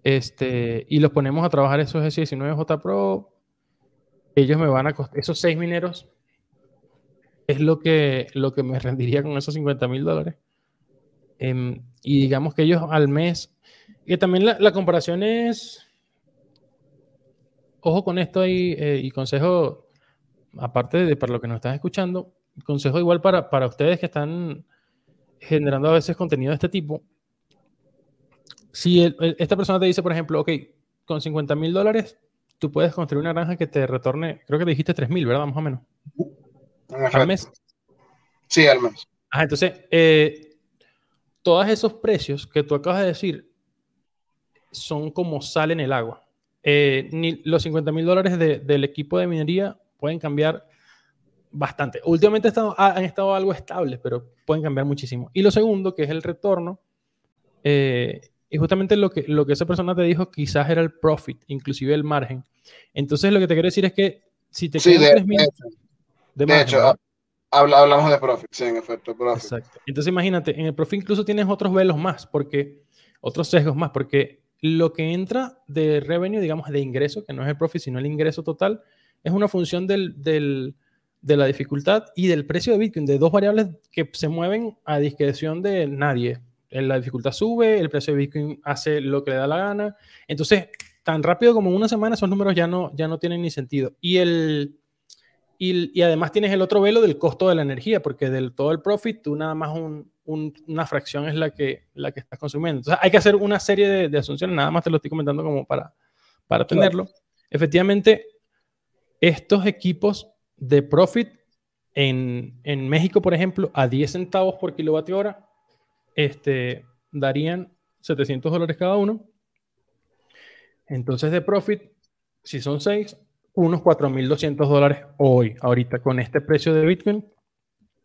Este, y los ponemos a trabajar esos S19 J Pro ellos me van a costar, esos seis mineros es lo que, lo que me rendiría con esos 50 mil dólares. Em, y digamos que ellos al mes, que también la, comparación es, ojo con esto ahí, eh, y consejo, aparte de para lo que nos están escuchando, consejo igual para, para ustedes que están generando a veces contenido de este tipo. Si esta persona te dice, por ejemplo, ok, con 50 mil dólares tú puedes construir una granja que te retorne, creo que dijiste 3.000, ¿verdad? Más o menos.
¿Al mes? Sí, al mes.
Ah, entonces, eh, todos esos precios que tú acabas de decir son como sal en el agua. Eh, ni los 50 mil dólares del equipo de minería pueden cambiar bastante. Últimamente han estado algo estables, pero pueden cambiar muchísimo. Y lo segundo, que es el retorno, eh, y justamente lo que, lo que esa persona te dijo quizás era el profit, inclusive el margen. Entonces lo que te quiero decir es que si te
sí, de, de, hecho, hablamos de profit, sí, en efecto, profit.
Exacto. Entonces imagínate, en el profit incluso tienes otros velos más, porque otros sesgos más, porque lo que entra de revenue, digamos, de ingreso, que no es el profit, sino el ingreso total, es una función del, del, de la dificultad y del precio de Bitcoin, de dos variables que se mueven a discreción de nadie. La dificultad sube, el precio de Bitcoin hace lo que le da la gana. Entonces, tan rápido como una semana, esos números ya no, ya no tienen ni sentido. Y, el, y, y además tienes el otro velo del costo de la energía, porque del todo el profit, tú nada más un, una fracción es la que, la que estás consumiendo. Entonces hay que hacer una serie de, asunciones, nada más te lo estoy comentando como para, para tenerlo. Efectivamente, estos equipos de profit en, en, México, por ejemplo, a 10 centavos por kilovatio hora, este, darían 700 dólares cada uno. Entonces de profit, si son 6, unos 4.200 dólares hoy, ahorita, con este precio de Bitcoin,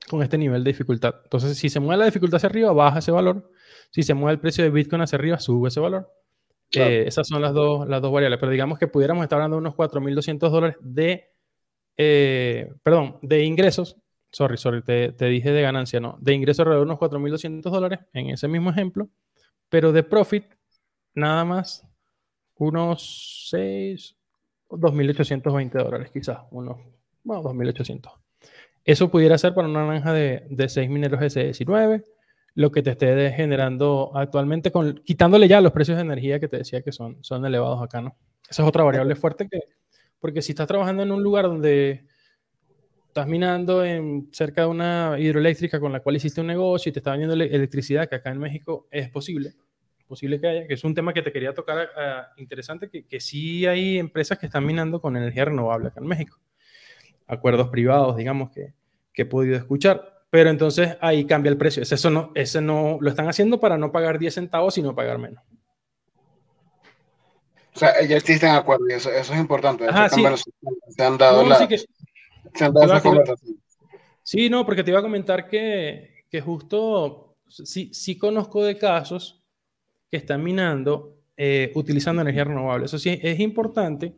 con este nivel de dificultad. Entonces, si se mueve la dificultad hacia arriba, baja ese valor. Si se mueve el precio de Bitcoin hacia arriba, sube ese valor. Eh, esas son las dos, las dos variables. Pero digamos que pudiéramos estar hablando de unos 4.200 dólares de, eh, perdón, de ingresos. Sorry, sorry, te, te, dije de ganancia, no. De ingresos alrededor de unos 4.200 dólares en ese mismo ejemplo. Pero de profit, nada más unos 6, 2.820 dólares quizás. Unos, bueno, 2.800. Eso pudiera ser para una naranja de, de 6 mineros S19, lo que te esté generando actualmente, con, quitándole ya los precios de energía que te decía que son, son elevados acá, ¿no? Esa es otra variable fuerte que, porque si estás trabajando en un lugar donde estás minando en, cerca de una hidroeléctrica con la cual hiciste un negocio y te está vendiendo electricidad, que acá en México es posible, posible que haya, que es un tema que te quería tocar interesante, que, que sí hay empresas que están minando con energía renovable acá en México. Acuerdos privados, digamos, que, que he podido escuchar. Pero entonces ahí cambia el precio. Eso no, ese no lo están haciendo para no pagar 10 centavos, sino pagar menos.
O sea, ya existen acuerdos y eso, es importante.
sí.
Se han dado, la,
sí, Sí, no, porque te iba a comentar que, que justo sí, sí conozco de casos que están minando eh, utilizando energía renovable. Eso sí es importante.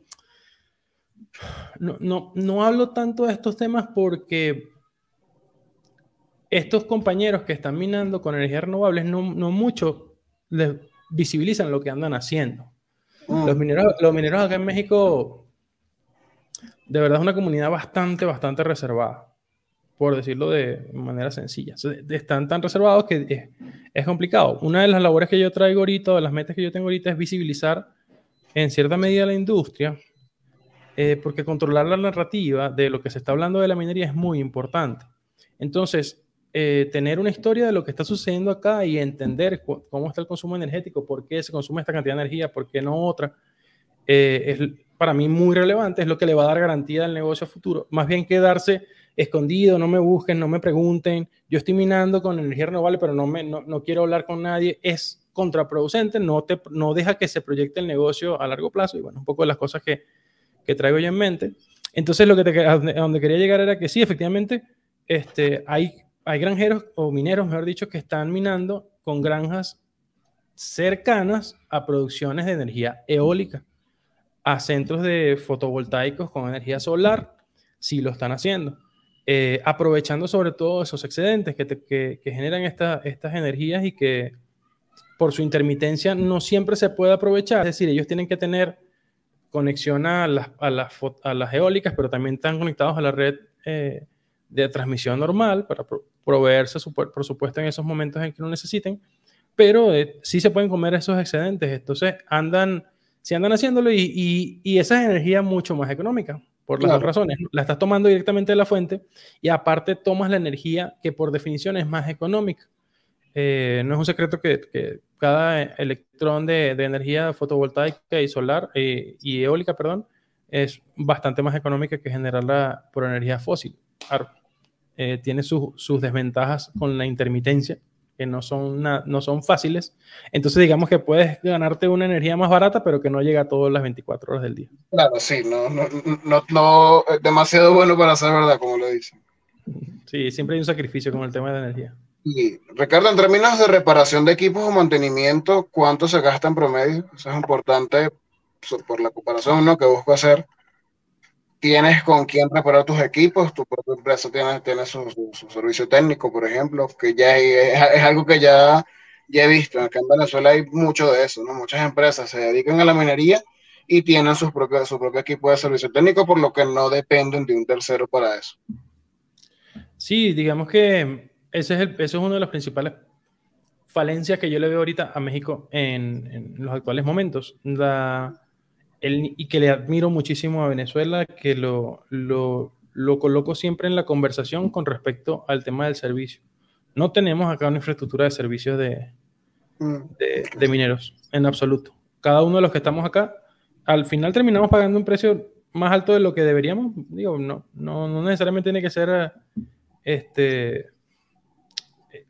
No, no, no hablo tanto de estos temas porque estos compañeros que están minando con energías renovables no, no mucho les visibilizan lo que andan haciendo. Mm. Los, mineros, los mineros acá en México, de verdad es una comunidad bastante, bastante reservada, por decirlo de manera sencilla. Están tan reservados que es, complicado. Una de las labores que yo traigo ahorita, de las metas que yo tengo ahorita, es visibilizar en cierta medida la industria, eh, porque controlar la narrativa de lo que se está hablando de la minería es muy importante. Entonces, eh, tener una historia de lo que está sucediendo acá y entender cómo está el consumo energético, por qué se consume esta cantidad de energía, por qué no otra, eh, es para mí muy relevante, es lo que le va a dar garantía al negocio futuro. Más bien quedarse escondido, no me busquen, no me pregunten, yo estoy minando con energía renovable, pero no, me, no, no quiero hablar con nadie, es contraproducente, no, te, no deja que se proyecte el negocio a largo plazo y bueno, un poco de las cosas que, que traigo yo en mente. Entonces, lo que te, a donde quería llegar era que sí, efectivamente, este, hay hay granjeros o mineros, mejor dicho, que están minando con granjas cercanas a producciones de energía eólica, a centros de fotovoltaicos con energía solar, sí lo están haciendo, eh, aprovechando sobre todo esos excedentes que, generan estas energías y que por su intermitencia no siempre se puede aprovechar, es decir, ellos tienen que tener conexión a las, a las, eólicas, pero también están conectados a la red eh, de transmisión normal para proveerse, por supuesto, en esos momentos en que lo necesiten, pero eh, sí se pueden comer esos excedentes. Entonces, andan, si andan haciéndolo y, y, esa es energía mucho más económica, por las dos razones. La estás tomando directamente de la fuente y aparte tomas la energía que por definición es más económica. Eh, no es un secreto que, que cada electrón de, de, energía fotovoltaica y solar eh, y eólica, perdón, es bastante más económica que generarla por energía fósil. Eh, tiene sus desventajas con la intermitencia, que no son, no son fáciles. Entonces, digamos que puedes ganarte una energía más barata, pero que no llega a todas las 24 horas del día.
Claro, sí, no, no, no, no demasiado bueno para ser verdad, como lo dicen.
Sí, siempre hay un sacrificio con el tema de la energía.
Y Ricardo, en términos de reparación de equipos o mantenimiento, ¿cuánto se gasta en promedio? Eso es importante por la comparación ¿no? que busco hacer tienes con quién preparar tus equipos, tu propia empresa tiene, tiene su, servicio técnico, por ejemplo, que ya es, algo que ya ya he visto, acá en Venezuela hay mucho de eso, ¿no? Muchas empresas se dedican a la minería y tienen su propio equipo de servicio técnico, por lo que no dependen de un tercero para eso.
Sí, digamos que ese es, el, ese es uno de los principales falencias que yo le veo ahorita a México en, los actuales momentos. La, el, y que le admiro muchísimo a Venezuela, que lo, lo, lo, coloco siempre en la conversación con respecto al tema del servicio. No tenemos acá una infraestructura de servicios de, mm. de, de mineros, en absoluto. Cada uno de los que estamos acá al final terminamos pagando un precio más alto de lo que deberíamos. Digo, no, no, no necesariamente tiene que ser este,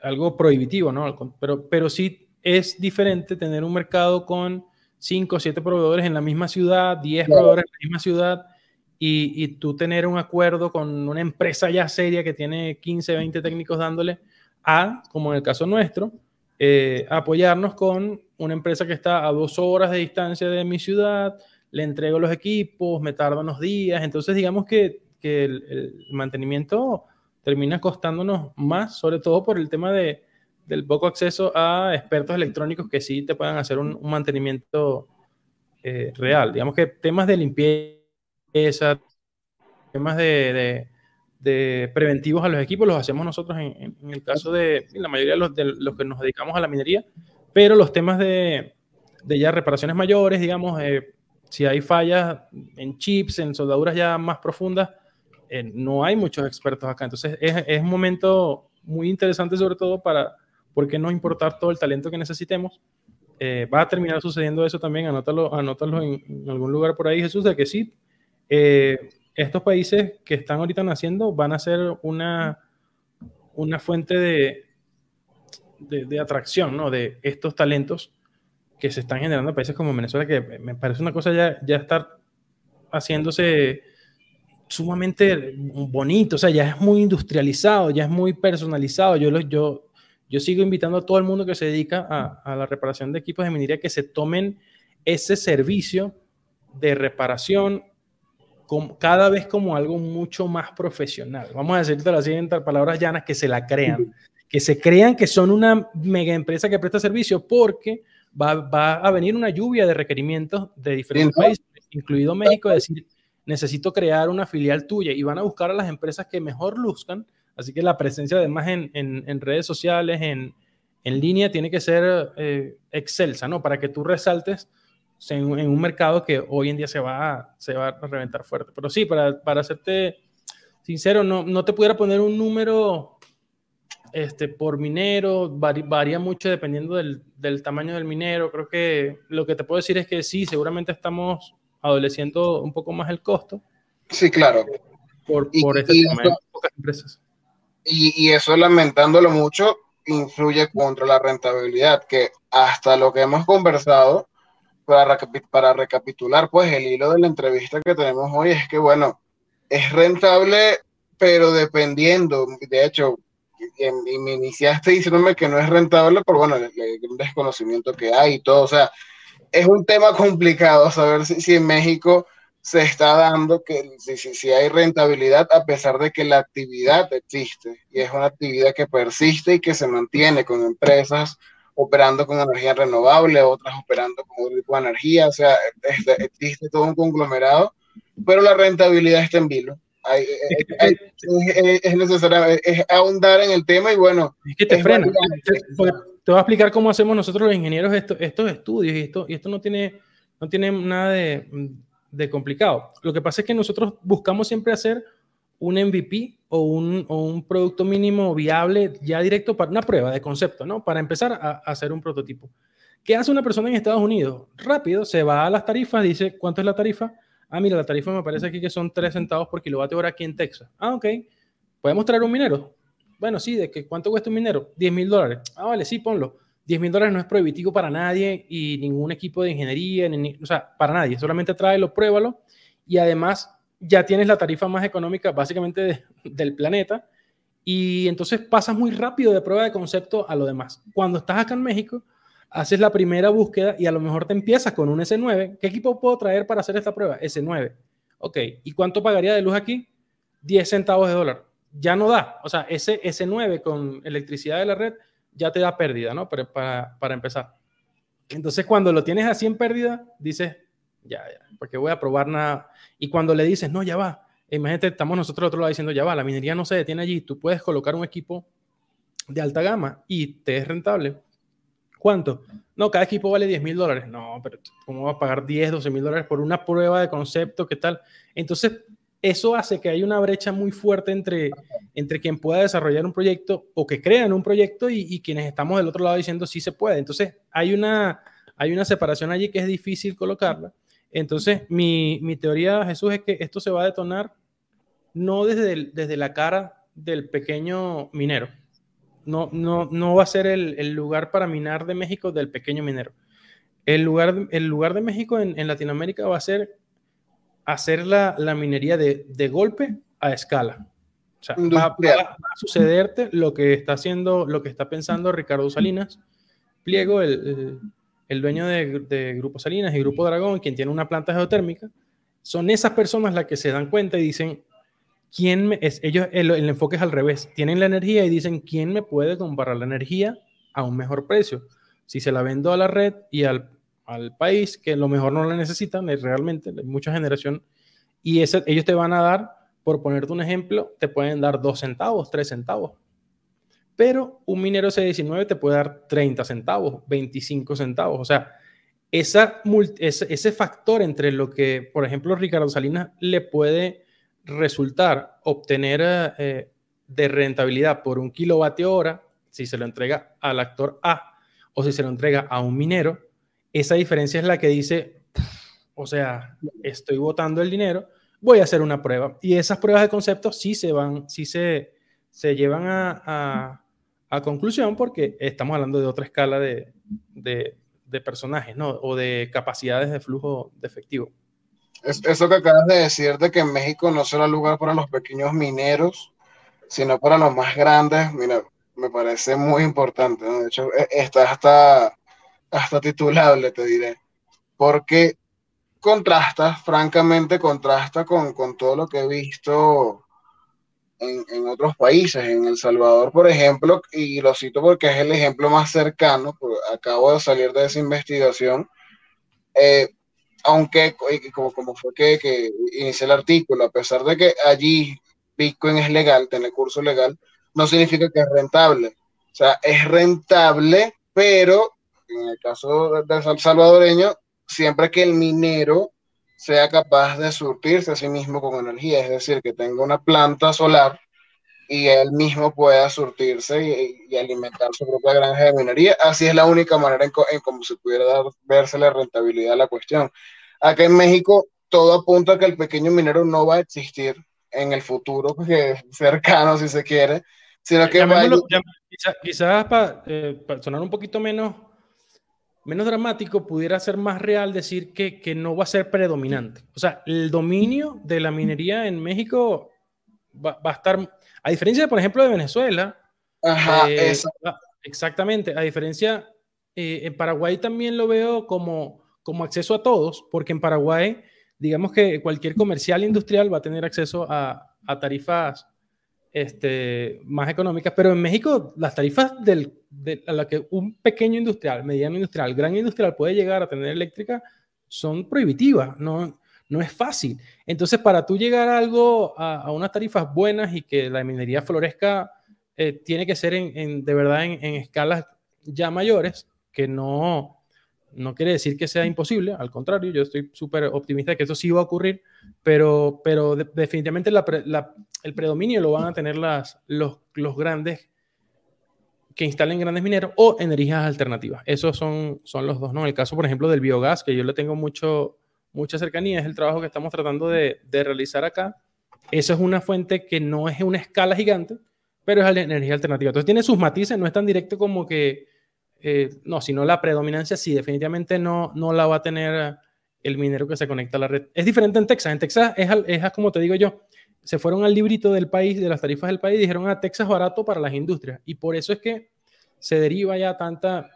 algo prohibitivo, ¿no? Pero, pero sí es diferente tener un mercado con 5 o 7 proveedores en la misma ciudad, 10 proveedores en la misma ciudad, y, y, tú tener un acuerdo con una empresa ya seria que tiene 15, 20 técnicos dándole a, como en el caso nuestro, eh, apoyarnos con una empresa que está a dos horas de distancia de mi ciudad, le entrego los equipos, me tarda unos días, entonces digamos que, que el, mantenimiento termina costándonos más, sobre todo por el tema de, del poco acceso a expertos electrónicos que sí te puedan hacer un, mantenimiento eh, real. Digamos que temas de limpieza, temas de de preventivos a los equipos los hacemos nosotros en, el caso de la mayoría de los, de los, que nos dedicamos a la minería, pero los temas de, de ya reparaciones mayores, digamos, eh, si hay fallas en chips, en soldaduras ya más profundas, eh, no hay muchos expertos acá. Entonces es, es, un momento muy interesante sobre todo para, ¿por qué no importar todo el talento que necesitemos? Eh, va a terminar sucediendo eso también, anótalo, anótalo en, algún lugar por ahí, Jesús, de que sí. Eh, estos países que están ahorita naciendo van a ser una, una fuente de, de, atracción ¿no? de estos talentos que se están generando en países como Venezuela, que me parece una cosa ya, ya estar haciéndose sumamente bonito, o sea, ya es muy industrializado, ya es muy personalizado. Yo, yo, yo sigo invitando a todo el mundo que se dedica a, a la reparación de equipos de minería que se tomen ese servicio de reparación cada vez como algo mucho más profesional. Vamos a decirte las siguientes palabras llanas, que se la crean, que se crean que son una mega empresa que presta servicio porque va, va a venir una lluvia de requerimientos de diferentes países, incluido México, decir, necesito crear una filial tuya y van a buscar a las empresas que mejor luzcan, así que la presencia además en, en, en redes sociales, en, en, línea, tiene que ser eh, excelsa, ¿no? Para que tú resaltes en, un mercado que hoy en día se va, a, se va a reventar fuerte. Pero sí, para, para hacerte sincero, no, no te pudiera poner un número este, por minero, varía mucho dependiendo del, del, tamaño del minero. Creo que lo que te puedo decir es que sí, seguramente estamos adoleciendo un poco más el costo.
Sí, claro.
Por, por este y, pocas empresas.
Y, y, eso, lamentándolo mucho, influye contra la rentabilidad, que hasta lo que hemos conversado, para, para recapitular, pues el hilo de la entrevista que tenemos hoy es que, bueno, es rentable, pero dependiendo, de hecho, y, me iniciaste diciéndome que no es rentable por, bueno, el, desconocimiento que hay y todo, o sea, es un tema complicado saber si, si en México se está dando que si, si, si, hay rentabilidad a pesar de que la actividad existe y es una actividad que persiste y que se mantiene con empresas operando con energía renovable, otras operando con otro tipo de energía, o sea, existe todo un conglomerado, pero la rentabilidad está en vilo. Hay, hay, es, es, necesario es ahondar en el tema y bueno.
Es que te frena. Te, te, voy a explicar cómo hacemos nosotros los ingenieros esto, estos estudios y esto, y esto no, tiene, no tiene nada de, de complicado. Lo que pasa es que nosotros buscamos siempre hacer un MVP o un, o un, producto mínimo viable ya directo para una prueba de concepto, ¿no? Para empezar a, hacer un prototipo. ¿Qué hace una persona en Estados Unidos? Rápido, se va a las tarifas, dice, ¿cuánto es la tarifa? Ah, mira, la tarifa me parece aquí que son 3 centavos por kilovatio hora aquí en Texas. Ah, ok. ¿Podemos traer un minero? Bueno, sí, ¿de que cuánto cuesta un minero? 10 mil dólares. Ah, vale, sí, ponlo. 10 mil dólares no es prohibitivo para nadie y ningún equipo de ingeniería, ni, o sea, para nadie. Solamente tráelo, pruébalo y además ya tienes la tarifa más económica básicamente de, del planeta y entonces pasas muy rápido de prueba de concepto a lo demás. Cuando estás acá en México, haces la primera búsqueda y a lo mejor te empiezas con un S9. ¿Qué equipo puedo traer para hacer esta prueba? S9. Ok, ¿y cuánto pagaría de luz aquí? 10 centavos de dólar. Ya no da. O sea, ese S9 con electricidad de la red ya te da pérdida, ¿no? Para, para, empezar. Entonces, cuando lo tienes así en pérdida, dices, ya, ya, porque voy a probar nada. Y cuando le dices, no, ya va, imagínate, estamos nosotros al otro lado diciendo, ya va, la minería no se detiene allí, tú puedes colocar un equipo de alta gama y te es rentable. ¿Cuánto? No, cada equipo vale 10 mil dólares. No, pero ¿cómo va a pagar 10, 12 mil dólares por una prueba de concepto? ¿Qué tal? Entonces, eso hace que haya una brecha muy fuerte entre, entre quien pueda desarrollar un proyecto o que crean un proyecto y, quienes estamos del otro lado diciendo sí se puede. Entonces, hay una, hay una separación allí que es difícil colocarla. Entonces, mi, mi teoría, Jesús, es que esto se va a detonar no desde, desde la cara del pequeño minero. No, no, no va a ser el, el, lugar para minar de México del pequeño minero. El lugar, el lugar de México en, en Latinoamérica va a ser hacer la, la minería de, de, golpe a escala. O sea, va, a sucederte lo que está haciendo, lo que está pensando Ricardo Salinas, Pliego, el, el, dueño de, de, Grupo Salinas y Grupo Dragón, quien tiene una planta geotérmica. Son esas personas las que se dan cuenta y dicen, ¿quién es? Ellos, el, el enfoque es al revés. Tienen la energía y dicen, ¿quién me puede comprar la energía a un mejor precio? Si se la vendo a la red y al al país que lo mejor no la necesitan realmente, hay mucha generación, y ese, ellos te van a dar, por ponerte un ejemplo, te pueden dar dos centavos, tres centavos. Pero un minero C19 te puede dar 30 centavos, 25 centavos. O sea, esa, ese, ese factor entre lo que, por ejemplo, Ricardo Salinas le puede resultar obtener eh, de rentabilidad por un kilovatio hora, si se lo entrega al actor A o si se lo entrega a un minero, esa diferencia es la que dice, o sea, estoy votando el dinero, voy a hacer una prueba. Y esas pruebas de concepto sí se van, sí se, se llevan a, a, conclusión porque estamos hablando de otra escala de, de, de, personajes, ¿no? O de capacidades de flujo de efectivo.
eso que acabas de decir de que en México no será lugar para los pequeños mineros, sino para los más grandes, mira, me parece muy importante. De hecho, e, está hasta hasta titulable, te diré, porque contrasta, francamente contrasta con, con todo lo que he visto en, en, otros países, en El Salvador, por ejemplo, y lo cito porque es el ejemplo más cercano, acabo de salir de esa investigación, eh, aunque como, como fue que, que inicié el artículo, a pesar de que allí Bitcoin es legal, tiene curso legal, no significa que es rentable. O sea, es rentable, pero en el caso del salvadoreño, siempre que el minero sea capaz de surtirse a sí mismo con energía, es decir, que tenga una planta solar y él mismo pueda surtirse y, alimentar su propia granja de minería. Así es la única manera en, cómo se pudiera dar, verse la rentabilidad a la cuestión. Acá en México, todo apunta a que el pequeño minero no va a existir en el futuro, cercano si se quiere, sino que
quizás para eh, sonar un poquito menos menos dramático, pudiera ser más real decir que, que, no va a ser predominante. O sea, el dominio de la minería en México va, va a estar, a diferencia, por ejemplo, de Venezuela.
Ajá, eh,
exactamente, a diferencia, eh, en Paraguay también lo veo como, como acceso a todos, porque en Paraguay, digamos que cualquier comercial industrial va a tener acceso a, a tarifas este, más económicas, pero en México las tarifas a la que un pequeño industrial, mediano industrial, gran industrial puede llegar a tener eléctrica son prohibitivas, no, es fácil. Entonces, para tú llegar a algo, a, unas tarifas buenas y que la minería florezca, eh, tiene que ser en, de verdad en, escalas ya mayores, que no, no quiere decir que sea imposible, al contrario, yo estoy súper optimista de que eso sí va a ocurrir, pero, pero de, definitivamente el predominio lo van a tener las, los, los, grandes que instalen grandes mineros o energías alternativas. Esos son, son los dos, ¿no? El caso, por ejemplo, del biogás, que yo le tengo mucho, mucha cercanía, es el trabajo que estamos tratando de, realizar acá. Eso es una fuente que no es una escala gigante, pero es la energía alternativa. Entonces tiene sus matices, no es tan directo como que eh, no, sino la predominancia sí, definitivamente no, no la va a tener el minero que se conecta a la red. Es diferente en Texas. En Texas es, es como te digo yo, se fueron al librito del país, de las tarifas del país, y dijeron a ah, Texas barato para las industrias. Y por eso es que se deriva ya tanta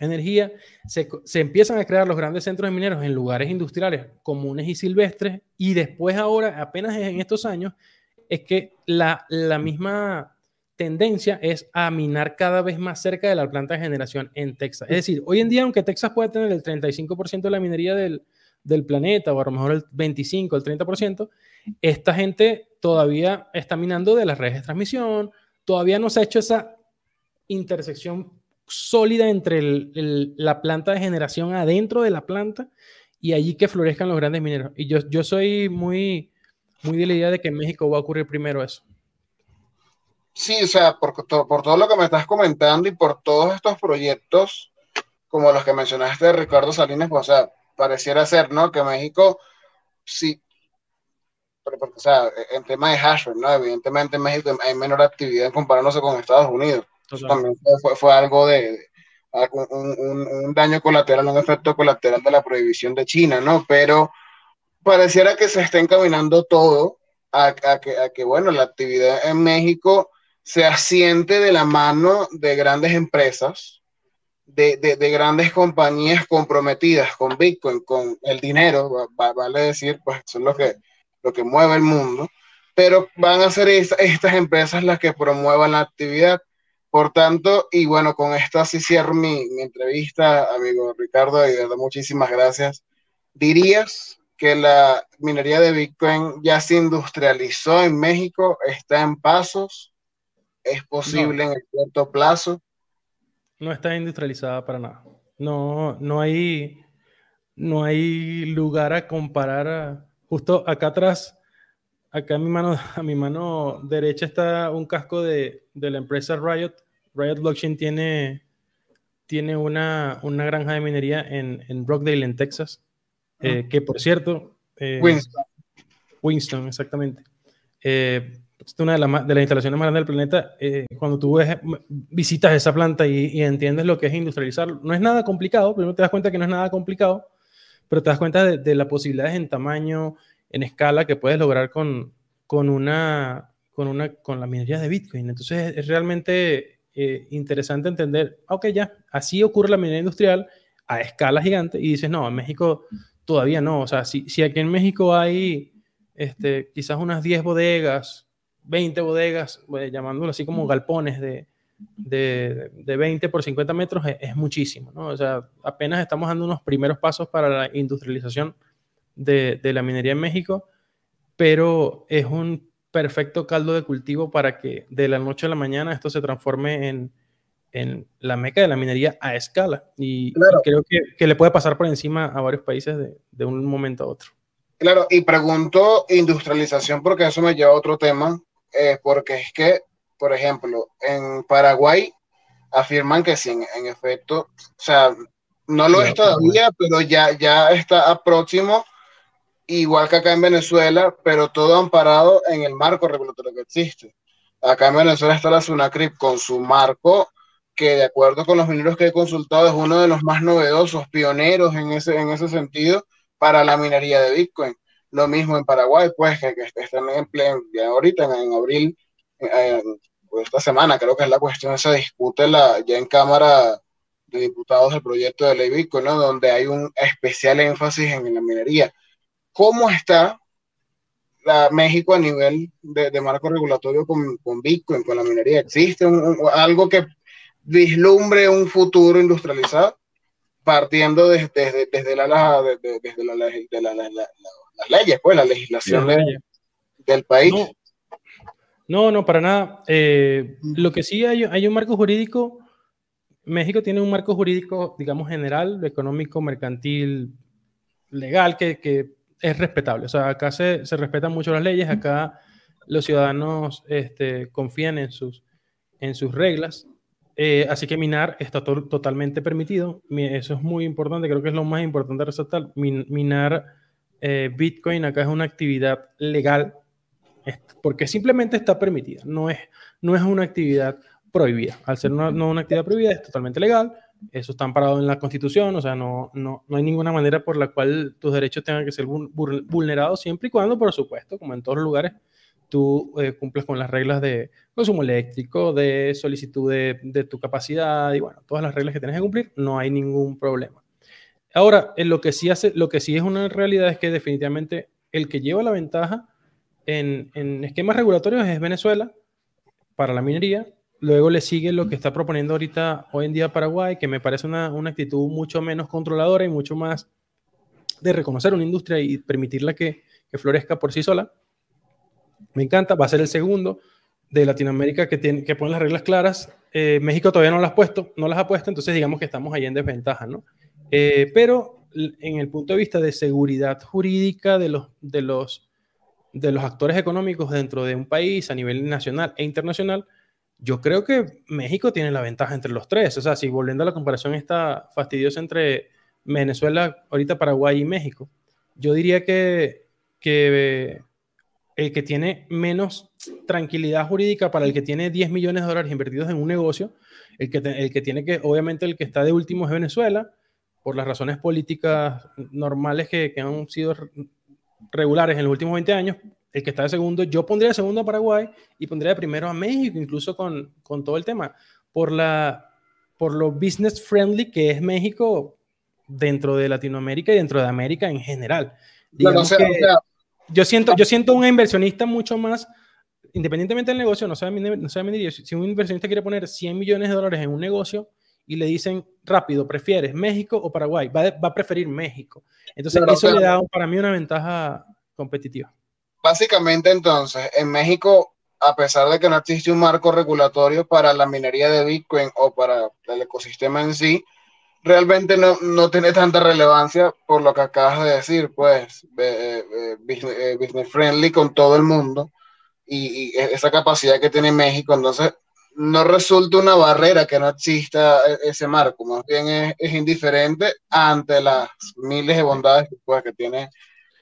energía, se, se, empiezan a crear los grandes centros de mineros en lugares industriales comunes y silvestres, y después ahora, apenas en estos años, es que la, la misma tendencia es a minar cada vez más cerca de la planta de generación en Texas. Es decir, hoy en día, aunque Texas puede tener el 35% de la minería del, planeta, o a lo mejor el 25, el 30%, esta gente todavía está minando de las redes de transmisión, todavía no se ha hecho esa intersección sólida entre la planta de generación adentro de la planta y allí que florezcan los grandes mineros. Y yo, yo soy muy, muy de la idea de que en México va a ocurrir primero eso.
Sí, o sea, por, por todo lo que me estás comentando y por todos estos proyectos, como los que mencionaste de Ricardo Salinas, pues, o sea, pareciera ser, ¿no? Que México, sí, o sea, en tema de hash ¿no? Evidentemente en México hay menor actividad comparándose con Estados Unidos. Eso también fue, fue, algo de, un, un, daño colateral, un efecto colateral de la prohibición de China, ¿no? Pero pareciera que se está encaminando todo a, a, que, a que, bueno, la actividad en México se asiente de la mano de grandes empresas, de, de, de grandes compañías comprometidas con Bitcoin, con el dinero, vale decir, pues son los que, lo que mueve el mundo, pero van a ser estas empresas las que promuevan la actividad. Por tanto, y bueno, con esto así cierro mi, mi entrevista, amigo Ricardo, y de verdad muchísimas gracias. ¿Dirías que la minería de Bitcoin ya se industrializó en México? ¿Está en pasos? ¿Es posible en el corto plazo?
No está industrializada para nada. No, no hay, no hay lugar a comparar. justo acá atrás, acá a mi mano, a mi mano derecha está un casco de, de la empresa Riot. Riot Blockchain tiene, tiene una, una granja de minería en, en Rockdale, en Texas. Eh, que por cierto. Eh, Winston. Winston, exactamente. Eh, es una de, las de las instalaciones más grandes del planeta. Eh, cuando tú ves, visitas esa planta y, y, entiendes lo que es industrializar, no es nada complicado, primero te das cuenta que no es nada complicado, pero te das cuenta de, de las posibilidades en tamaño, en escala que puedes lograr con, con, una, con, una, con la minería de Bitcoin. Entonces es realmente eh, interesante entender, ok, ya, así ocurre la minería industrial a escala gigante y dices, no, en México todavía no. O sea, si, si aquí en México hay este, quizás unas 10 bodegas, 20 bodegas, pues, llamándolo así como galpones de, de, de 20 por 50 metros, es, es, muchísimo, ¿no? O sea, apenas estamos dando unos primeros pasos para la industrialización de, de la minería en México, pero es un perfecto caldo de cultivo para que de la noche a la mañana esto se transforme en, en la meca de la minería a escala. Y, claro. y creo que, que, le puede pasar por encima a varios países de, de, un momento a otro.
Claro, y pregunto industrialización porque eso me lleva a otro tema eh, porque es que, por ejemplo, en Paraguay afirman que sí, en, efecto, o sea, no lo es todavía, pero ya, ya está próximo, igual que acá en Venezuela, pero todo amparado en el marco regulatorio que existe. Acá en Venezuela está la SUNACRIP con su marco, que de acuerdo con los mineros que he consultado es uno de los más novedosos, pioneros en ese, en ese sentido para la minería de Bitcoin. Lo mismo en Paraguay, pues, que, que están en pleno, ya ahorita en, en abril, eh, pues esta semana creo que es la cuestión, se discute la, ya en Cámara de Diputados del proyecto de ley Bitcoin, donde hay un especial énfasis en la minería. ¿Cómo está la México a nivel de, marco regulatorio con, con, Bitcoin, con la minería? ¿Existe algo que vislumbre un futuro industrializado? partiendo desde, desde, desde la, desde, la, la, la, las leyes, pues la legislación del país.
No, no, no para nada. Eh, lo que sí hay, hay un marco jurídico, México tiene un marco jurídico, digamos, general, económico, mercantil, legal, que, que es respetable. O sea, acá se, se, respetan mucho las leyes, acá los ciudadanos este, confían en sus, en sus reglas eh, así que minar está to totalmente permitido. Eso es muy importante, creo que es lo más importante resaltar. Min minar eh, Bitcoin acá es una actividad legal porque simplemente está permitida, no es, no es una actividad prohibida. Al ser una, no una actividad prohibida, es totalmente legal. Eso está amparado en la Constitución, o sea, no, no, no hay ninguna manera por la cual tus derechos tengan que ser vulnerados, siempre y cuando, por supuesto, como en todos los lugares, tú eh, cumples con las reglas de consumo eléctrico, de solicitud de, de, tu capacidad y bueno, todas las reglas que tienes que cumplir, no hay ningún problema. Ahora, en lo que sí hace, lo que sí es una realidad es que definitivamente el que lleva la ventaja en, esquemas regulatorios es Venezuela, para la minería. Luego le sigue lo que está proponiendo ahorita hoy en día Paraguay, que me parece una, actitud mucho menos controladora y mucho más de reconocer una industria y permitirla que, que florezca por sí sola. Me encanta, va a ser el segundo de Latinoamérica que, tiene, que pone las reglas claras. Eh, México todavía no las ha puesto, no las ha puesto, entonces digamos que estamos ahí en desventaja, ¿no? Eh, pero en el punto de vista de seguridad jurídica de los, de, los, de los actores económicos dentro de un país a nivel nacional e internacional, yo creo que México tiene la ventaja entre los tres. O sea, si volviendo a la comparación está fastidiosa entre Venezuela, ahorita Paraguay y México, yo diría que, que el que tiene menos tranquilidad jurídica para el que tiene 10 millones de dólares invertidos en un negocio, el que, el que tiene que, obviamente el que está de último es Venezuela, por las razones políticas normales que, que han sido regulares en los últimos 20 años, el que está de segundo, yo pondría de segundo a Paraguay y pondría de primero a México, incluso con, con todo el tema, por, la, por lo business friendly que es México dentro de Latinoamérica y dentro de América en general. Digamos que, yo siento, yo siento un inversionista mucho más, independientemente del negocio, no sea, no sea si un inversionista quiere poner 100 millones de dólares en un negocio y le dicen rápido, ¿prefieres México o Paraguay? Va, va a preferir México. Entonces, eso le da para mí una ventaja competitiva.
Básicamente, entonces, en México, a pesar de que no existe un marco regulatorio para la minería de Bitcoin o para el ecosistema en sí, realmente no, no, tiene tanta relevancia por lo que acabas de decir, pues, eh, eh, business, friendly con todo el mundo y, esa capacidad que tiene México, entonces no resulta una barrera que no exista e, ese marco, más bien es, indiferente ante las miles de bondades pues, que tiene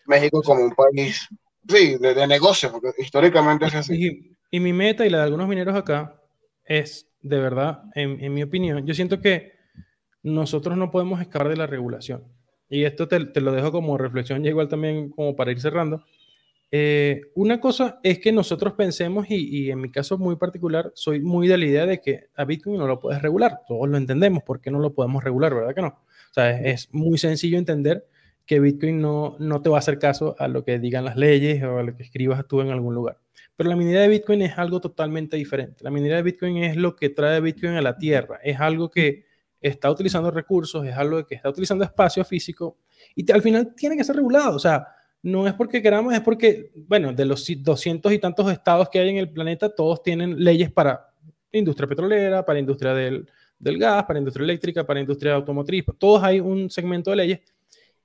México como un país, sí, de, de negocios, porque históricamente es así.
Y, mi meta y la de algunos mineros acá es, de verdad, en, en mi opinión, yo siento que nosotros no podemos escapar de la regulación. Y esto te, te lo dejo como reflexión y igual también como para ir cerrando. Eh, una cosa es que nosotros pensemos, y, en mi caso muy particular, soy muy de la idea de que a Bitcoin no lo puedes regular. Todos lo entendemos, ¿por qué no lo podemos regular? ¿Verdad que no? O sea, es, muy sencillo entender que Bitcoin no, no te va a hacer caso a lo que digan las leyes o a lo que escribas tú en algún lugar. Pero la minería de Bitcoin es algo totalmente diferente. La minería de Bitcoin es lo que trae Bitcoin a la tierra. Es algo que está utilizando recursos, es algo que está utilizando espacio físico y al final tiene que ser regulado. O sea, no es porque queramos, es porque, bueno, de los 200 y tantos estados que hay en el planeta, todos tienen leyes para industria petrolera, para industria del, gas, para industria eléctrica, para industria automotriz, todos hay un segmento de leyes.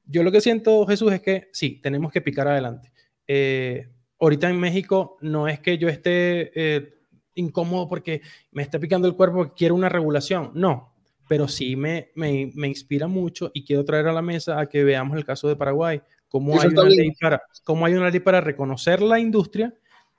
Yo lo que siento, Jesús, es que sí, tenemos que picar adelante. Eh, ahorita en México no es que yo esté eh, incómodo porque me está picando el cuerpo porque quiero una regulación. No, pero sí me, me, me, inspira mucho y quiero traer a la mesa a que veamos el caso de Paraguay, cómo hay, una ley para, cómo hay una ley para reconocer la industria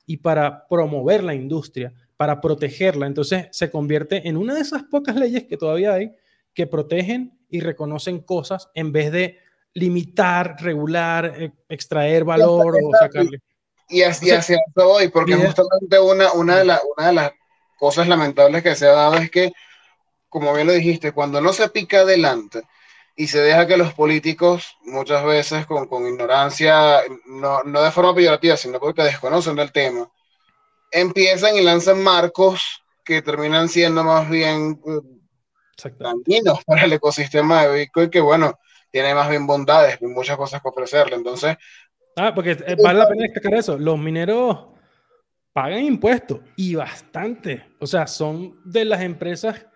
y para promover la industria, para protegerla. Entonces se convierte en una de esas pocas leyes que todavía hay que protegen y reconocen cosas en vez de limitar, regular, e, extraer valor o sacarle.
Y así hacia eso voy, porque justamente una, una, de una de las cosas lamentables que se ha dado es que como bien lo dijiste, cuando no se pica adelante y se deja que los políticos, muchas veces con, con ignorancia, no, no, de forma peyorativa, sino porque desconocen del tema, empiezan y lanzan marcos que terminan siendo más bien eh, para el ecosistema de Bitcoin, que bueno, tiene más bien bondades y muchas cosas que ofrecerle. Entonces.
Ah, porque eh, vale la pena destacar eso. Los mineros pagan impuestos y bastante. O sea, son de las empresas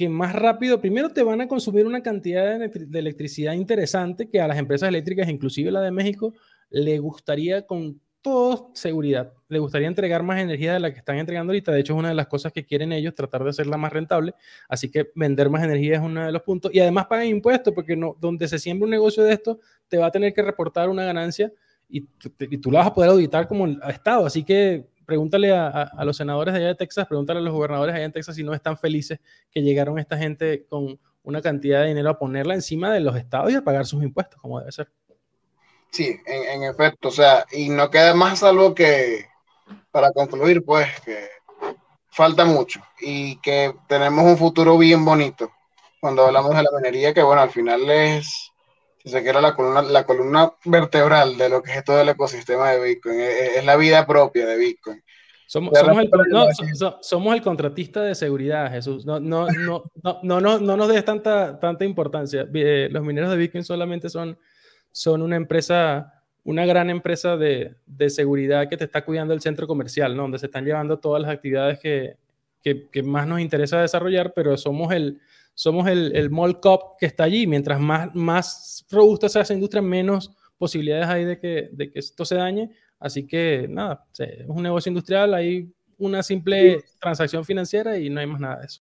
que más rápido, primero te van a consumir una cantidad de, electricidad interesante que a las empresas eléctricas, inclusive la de México, le gustaría con toda seguridad, le gustaría entregar más energía de la que están entregando ahorita. De hecho, es una de las cosas que quieren ellos, tratar de hacerla más rentable. Así que vender más energía es uno de los puntos. Y además pagan impuestos, porque no, donde se siembra un negocio de esto, te va a tener que reportar una ganancia y, y tú la vas a poder auditar como Estado. Así que pregúntale a, los senadores de allá de Texas, pregúntale a los gobernadores allá en Texas si no están felices que llegaron esta gente con una cantidad de dinero a ponerla encima de los estados y a pagar sus impuestos, como debe ser.
Sí, en, efecto, o sea, y no queda más algo que, para concluir, pues, que falta mucho y que tenemos un futuro bien bonito cuando hablamos de la minería, que bueno, al final es, si se quiere, la columna, la columna vertebral de lo que es todo el ecosistema de Bitcoin, es, la vida propia de Bitcoin.
Somos, somos, el, contratista de seguridad, Jesús. No, no, no, no, no, no nos des tanta, tanta importancia. Eh, los mineros de Bitcoin solamente son, son una empresa, una gran empresa de, de seguridad que te está cuidando el centro comercial, ¿no? donde se están llevando todas las actividades que, que, que más nos interesa desarrollar, pero somos el, somos el, el mall cop que está allí. Mientras más, más robusta sea esa industria, menos posibilidades hay de que, de que esto se dañe. Así que nada, es un negocio industrial, hay una simple transacción financiera y no hay más nada de eso.